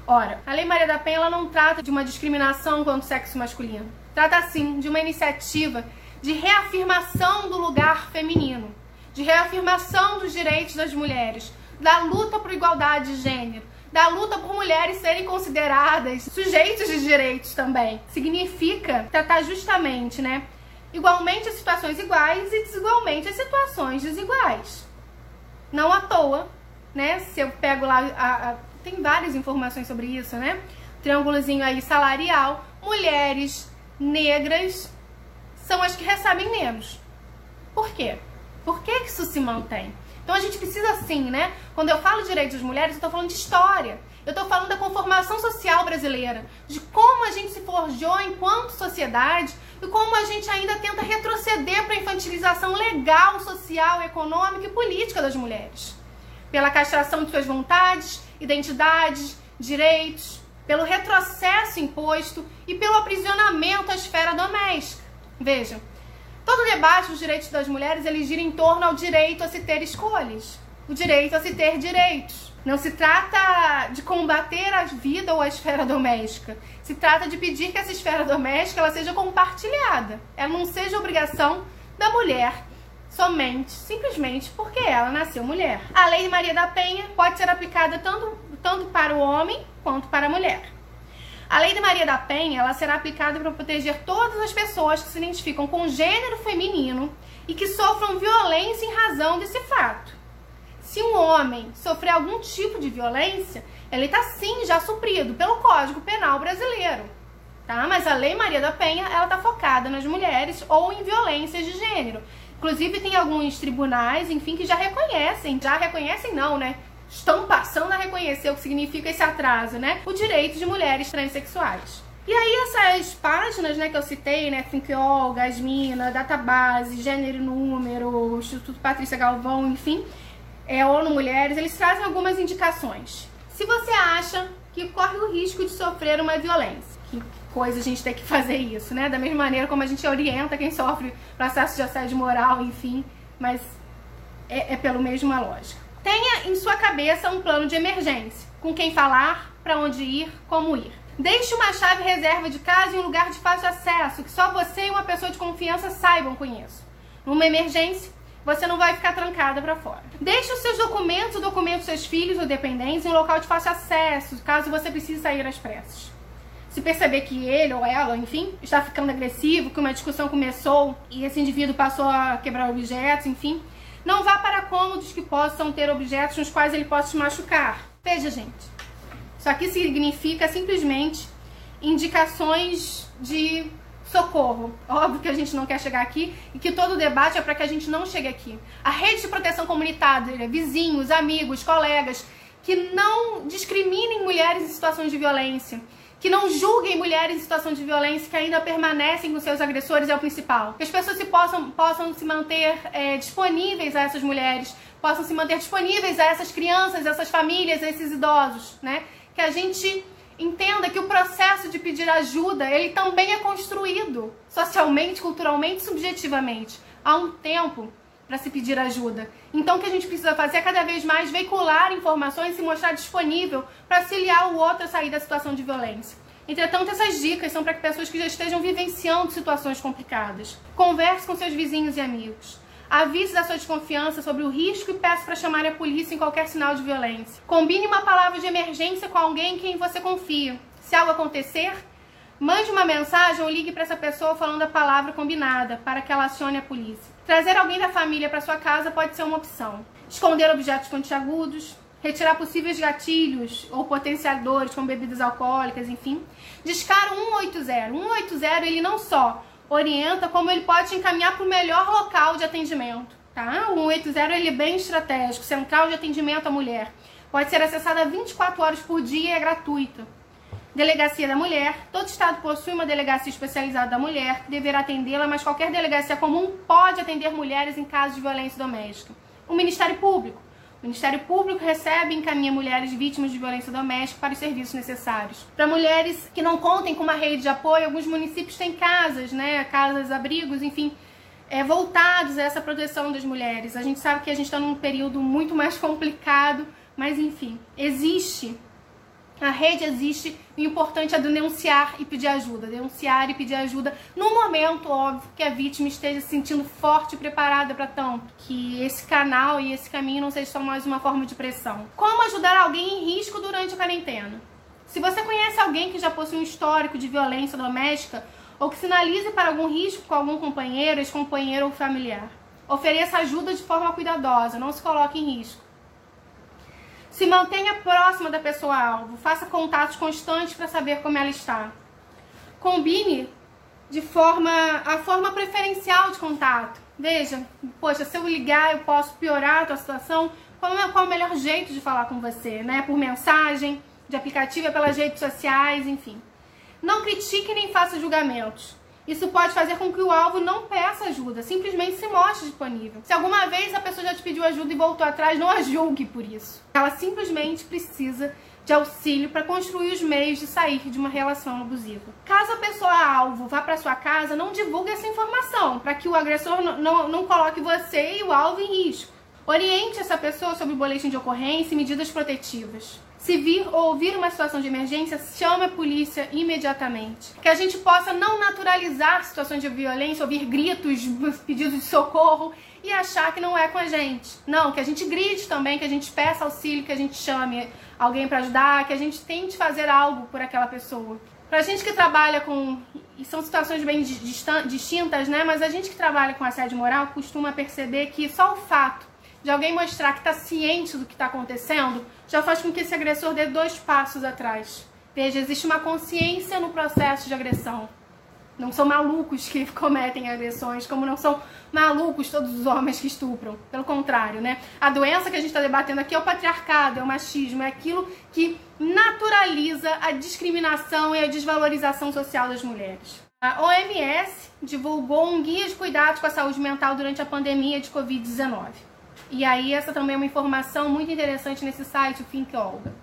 Ora, a Lei Maria da Penha ela não trata de uma discriminação contra o sexo masculino. Trata sim de uma iniciativa de reafirmação do lugar feminino, de reafirmação dos direitos das mulheres, da luta por igualdade de gênero, da luta por mulheres serem consideradas sujeitos de direitos também. Significa tratar justamente, né, igualmente a situações iguais e desigualmente a situações desiguais. Não à toa, né? Se eu pego lá, a, a, tem várias informações sobre isso, né? Triângulozinho aí salarial, mulheres negras são as que recebem menos. Por quê? Por que isso se mantém? Então a gente precisa sim, né? Quando eu falo direitos das mulheres, eu estou falando de história. Eu estou falando da conformação social brasileira, de como a gente se forjou enquanto sociedade e como a gente ainda tenta retroceder para a infantilização legal, social, econômica e política das mulheres. Pela castração de suas vontades, identidades, direitos, pelo retrocesso imposto e pelo aprisionamento à esfera doméstica. Veja, todo debate dos direitos das mulheres ele gira em torno ao direito a se ter escolhas, o direito a se ter direitos. Não se trata de combater a vida ou a esfera doméstica. Se trata de pedir que essa esfera doméstica ela seja compartilhada. Ela não seja obrigação da mulher somente, simplesmente porque ela nasceu mulher. A Lei de Maria da Penha pode ser aplicada tanto, tanto para o homem quanto para a mulher. A Lei de Maria da Penha ela será aplicada para proteger todas as pessoas que se identificam com gênero feminino e que sofram violência em razão desse fato. Se um homem sofrer algum tipo de violência, ele está sim já suprido pelo Código Penal brasileiro. Tá? Mas a Lei Maria da Penha, ela está focada nas mulheres ou em violências de gênero. Inclusive tem alguns tribunais, enfim, que já reconhecem, já reconhecem não, né? Estão passando a reconhecer o que significa esse atraso, né? O direito de mulheres transexuais. E aí essas páginas, né, que eu citei, né, Thinkall, Gasmina, Database, Gênero e Número, Instituto Patrícia Galvão, enfim, é, ONU Mulheres, eles trazem algumas indicações. Se você acha que corre o risco de sofrer uma violência, que coisa a gente tem que fazer isso, né? Da mesma maneira como a gente orienta quem sofre processo de assédio moral, enfim, mas é, é pelo mesma lógica. Tenha em sua cabeça um plano de emergência, com quem falar, para onde ir, como ir. Deixe uma chave reserva de casa em um lugar de fácil acesso, que só você e uma pessoa de confiança saibam com isso. Numa emergência, você não vai ficar trancada para fora. Deixe os seus documentos, o documento dos seus filhos ou dependentes em um local de fácil acesso, caso você precise sair às pressas. Se perceber que ele ou ela, enfim, está ficando agressivo, que uma discussão começou e esse indivíduo passou a quebrar objetos, enfim, não vá para cômodos que possam ter objetos nos quais ele possa te machucar. Veja, gente, isso aqui significa simplesmente indicações de socorro. Óbvio que a gente não quer chegar aqui e que todo o debate é para que a gente não chegue aqui. A rede de proteção comunitária, vizinhos, amigos, colegas, que não discriminem mulheres em situações de violência, que não julguem mulheres em situação de violência que ainda permanecem com seus agressores é o principal. Que as pessoas se possam, possam se manter é, disponíveis a essas mulheres, possam se manter disponíveis a essas crianças, a essas famílias, a esses idosos, né? Que a gente Entenda que o processo de pedir ajuda, ele também é construído socialmente, culturalmente, subjetivamente. Há um tempo para se pedir ajuda. Então o que a gente precisa fazer é cada vez mais veicular informações e se mostrar disponível para auxiliar o outro a sair da situação de violência. Entretanto, essas dicas são para pessoas que já estejam vivenciando situações complicadas. Converse com seus vizinhos e amigos. Avise da sua desconfiança sobre o risco e peça para chamar a polícia em qualquer sinal de violência. Combine uma palavra de emergência com alguém em quem você confia. Se algo acontecer, mande uma mensagem ou ligue para essa pessoa falando a palavra combinada para que ela acione a polícia. Trazer alguém da família para sua casa pode ser uma opção. Esconder objetos pontiagudos, retirar possíveis gatilhos ou potenciadores como bebidas alcoólicas, enfim. Discar 180. 180 ele não só orienta como ele pode encaminhar para o melhor local de atendimento. Tá? O 180 ele é bem estratégico, central de atendimento à mulher. Pode ser acessada 24 horas por dia e é gratuita. Delegacia da Mulher. Todo estado possui uma delegacia especializada da mulher, deverá atendê-la, mas qualquer delegacia comum pode atender mulheres em casos de violência doméstica. O Ministério Público. O Ministério Público recebe e encaminha mulheres vítimas de violência doméstica para os serviços necessários. Para mulheres que não contem com uma rede de apoio, alguns municípios têm casas, né, casas, abrigos, enfim, é, voltados a essa proteção das mulheres. A gente sabe que a gente está num período muito mais complicado, mas enfim, existe a rede existe, o importante é denunciar e pedir ajuda. Denunciar e pedir ajuda no momento, óbvio, que a vítima esteja se sentindo forte e preparada para tanto. Que esse canal e esse caminho não seja só mais uma forma de pressão. Como ajudar alguém em risco durante a quarentena? Se você conhece alguém que já possui um histórico de violência doméstica ou que sinalize para algum risco com algum companheiro, ex-companheiro ou familiar, ofereça ajuda de forma cuidadosa, não se coloque em risco. Se mantenha próxima da pessoa-alvo, faça contatos constantes para saber como ela está. Combine de forma a forma preferencial de contato. Veja, poxa, se eu ligar eu posso piorar a tua situação. Qual é, qual é o melhor jeito de falar com você, né? Por mensagem, de aplicativo, é pelas redes sociais, enfim. Não critique nem faça julgamentos. Isso pode fazer com que o alvo não peça ajuda, simplesmente se mostre disponível. Se alguma vez a pessoa já te pediu ajuda e voltou atrás, não a julgue por isso. Ela simplesmente precisa de auxílio para construir os meios de sair de uma relação abusiva. Caso a pessoa alvo vá para sua casa, não divulgue essa informação para que o agressor não, não, não coloque você e o alvo em risco. Oriente essa pessoa sobre o boletim de ocorrência e medidas protetivas. Se vir ou ouvir uma situação de emergência, chame a polícia imediatamente. Que a gente possa não naturalizar situações de violência, ouvir gritos, pedidos de socorro e achar que não é com a gente. Não, que a gente grite também, que a gente peça auxílio, que a gente chame alguém para ajudar, que a gente tente fazer algo por aquela pessoa. Pra gente que trabalha com. E são situações bem distintas, né? Mas a gente que trabalha com assédio moral costuma perceber que só o fato de alguém mostrar que está ciente do que está acontecendo já faz com que esse agressor dê dois passos atrás. Veja, existe uma consciência no processo de agressão. Não são malucos que cometem agressões, como não são malucos todos os homens que estupram. Pelo contrário, né? A doença que a gente está debatendo aqui é o patriarcado, é o machismo, é aquilo que naturaliza a discriminação e a desvalorização social das mulheres. A OMS divulgou um guia de cuidados com a saúde mental durante a pandemia de Covid-19. E aí, essa também é uma informação muito interessante nesse site, o Think Olga.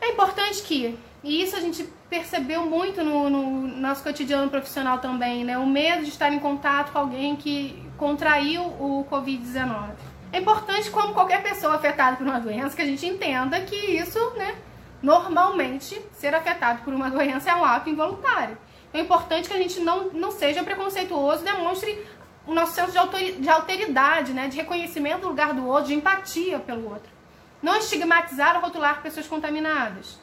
É importante que e isso a gente percebeu muito no, no, nosso cotidiano profissional também, né? O medo de estar em contato com alguém que contraiu o Covid-19. É importante, como qualquer pessoa afetada por uma doença, que a gente entenda que isso, né, normalmente, ser afetado por uma doença é um ato involuntário. Então, é importante que a gente não, não seja preconceituoso, demonstre o nosso senso de alteridade, né, de reconhecimento do lugar do outro, de empatia pelo outro. Não estigmatizar ou rotular pessoas contaminadas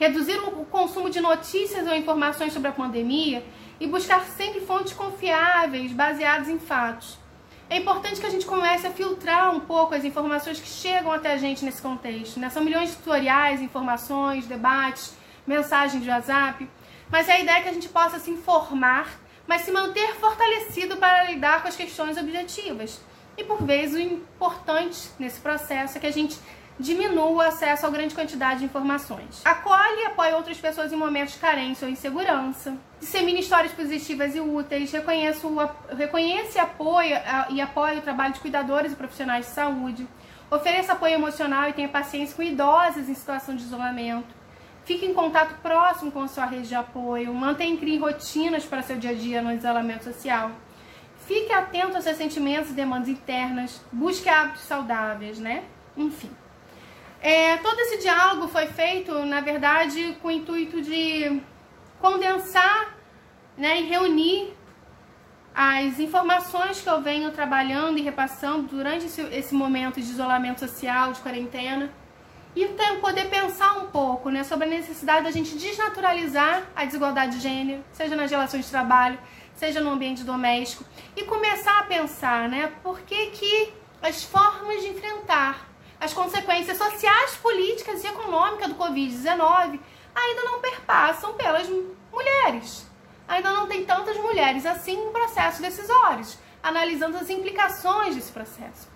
reduzir o consumo de notícias ou informações sobre a pandemia e buscar sempre fontes confiáveis, baseadas em fatos. É importante que a gente comece a filtrar um pouco as informações que chegam até a gente nesse contexto. Né? São milhões de tutoriais, informações, debates, mensagens de WhatsApp. Mas a ideia é que a gente possa se informar, mas se manter fortalecido para lidar com as questões objetivas. E por vezes o importante nesse processo é que a gente diminua o acesso a grande quantidade de informações. Acolhe e apoia outras pessoas em momentos de carência ou insegurança. Dissemina histórias positivas e úteis. Reconhece, o, reconhece e apoia, e apoia o trabalho de cuidadores e profissionais de saúde. Ofereça apoio emocional e tenha paciência com idosas em situação de isolamento. Fique em contato próximo com a sua rede de apoio. Mantenha crie rotinas para seu dia a dia no isolamento social. Fique atento aos seus sentimentos e demandas internas. Busque hábitos saudáveis, né? Enfim. É, todo esse diálogo foi feito, na verdade, com o intuito de condensar né, e reunir as informações que eu venho trabalhando e repassando durante esse, esse momento de isolamento social, de quarentena, e então, poder pensar um pouco né, sobre a necessidade da gente desnaturalizar a desigualdade de gênero, seja nas relações de trabalho, seja no ambiente doméstico, e começar a pensar né, por que, que as formas de enfrentar as consequências sociais, políticas e econômicas do Covid-19 ainda não perpassam pelas mulheres. Ainda não tem tantas mulheres assim em processos decisórios, analisando as implicações desse processo.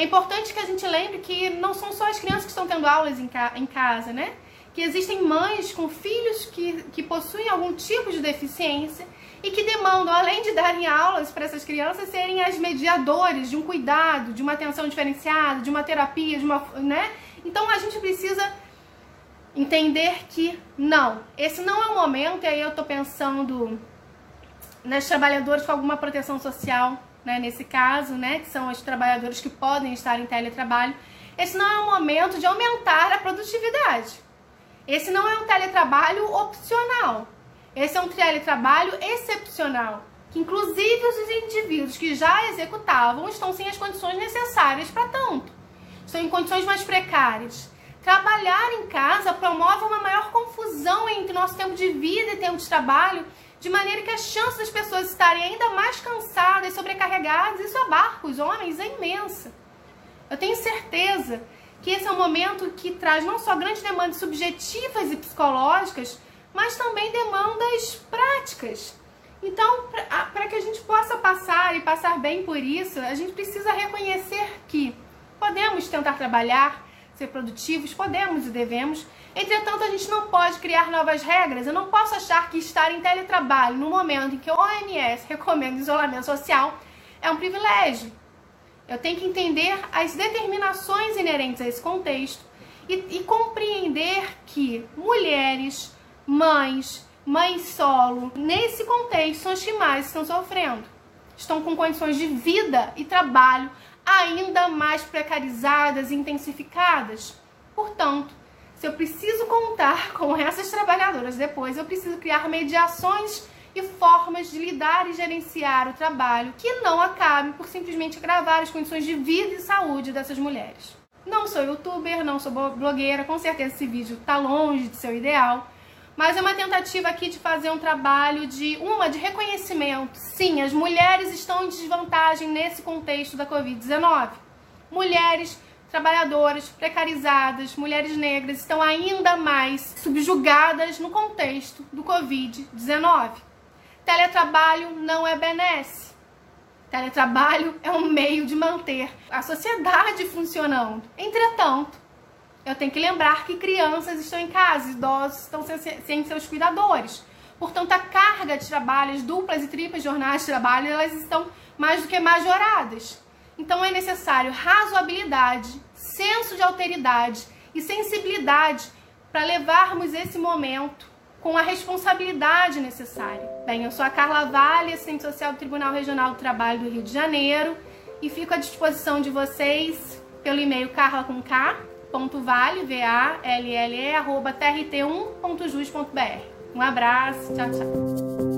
É importante que a gente lembre que não são só as crianças que estão tendo aulas em, ca em casa, né? Que existem mães com filhos que, que possuem algum tipo de deficiência e que demandam, além de darem aulas para essas crianças, serem as mediadores de um cuidado, de uma atenção diferenciada, de uma terapia, de uma, né? Então a gente precisa entender que não, esse não é o momento, e aí eu tô pensando nas trabalhadoras com alguma proteção social, né, nesse caso, né, que são os trabalhadores que podem estar em teletrabalho. Esse não é o momento de aumentar a produtividade. Esse não é um teletrabalho opcional. Esse é um teletrabalho excepcional, que inclusive os indivíduos que já executavam estão sem as condições necessárias para tanto. Estão em condições mais precárias. Trabalhar em casa promove uma maior confusão entre nosso tempo de vida e tempo de trabalho, de maneira que a chance das pessoas estarem ainda mais cansadas sobrecarregadas, isso abarca os homens, é imensa. Eu tenho certeza que esse é um momento que traz não só grandes demandas subjetivas e psicológicas, mas também demandas práticas. Então, para que a gente possa passar e passar bem por isso, a gente precisa reconhecer que podemos tentar trabalhar ser produtivos, podemos e devemos. Entretanto, a gente não pode criar novas regras. Eu não posso achar que estar em teletrabalho no momento em que o OMS recomenda isolamento social é um privilégio. Eu tenho que entender as determinações inerentes a esse contexto e, e compreender que mulheres, mães, mães solo, nesse contexto, são as que mais estão sofrendo. Estão com condições de vida e trabalho ainda mais precarizadas e intensificadas. Portanto, se eu preciso contar com essas trabalhadoras depois, eu preciso criar mediações e formas de lidar e gerenciar o trabalho que não acabe por simplesmente agravar as condições de vida e saúde dessas mulheres. Não sou youtuber, não sou blogueira, com certeza esse vídeo está longe de ser o ideal, mas é uma tentativa aqui de fazer um trabalho de uma de reconhecimento. Sim, as mulheres estão em desvantagem nesse contexto da Covid-19. Mulheres trabalhadoras, precarizadas, mulheres negras estão ainda mais subjugadas no contexto do Covid-19. Teletrabalho não é benesse. Teletrabalho é um meio de manter a sociedade funcionando. Entretanto, eu tenho que lembrar que crianças estão em casa, idosos estão sem seus cuidadores. Portanto, a carga de trabalho, as duplas e triplas jornadas de trabalho, elas estão mais do que majoradas. Então é necessário razoabilidade, senso de alteridade e sensibilidade para levarmos esse momento com a responsabilidade necessária. Bem, eu sou a Carla Vale, assistente social do Tribunal Regional do Trabalho do Rio de Janeiro e fico à disposição de vocês pelo e-mail carla com k, ponto vale, v a l l e arroba trt1.jus.br. Um abraço, tchau, tchau.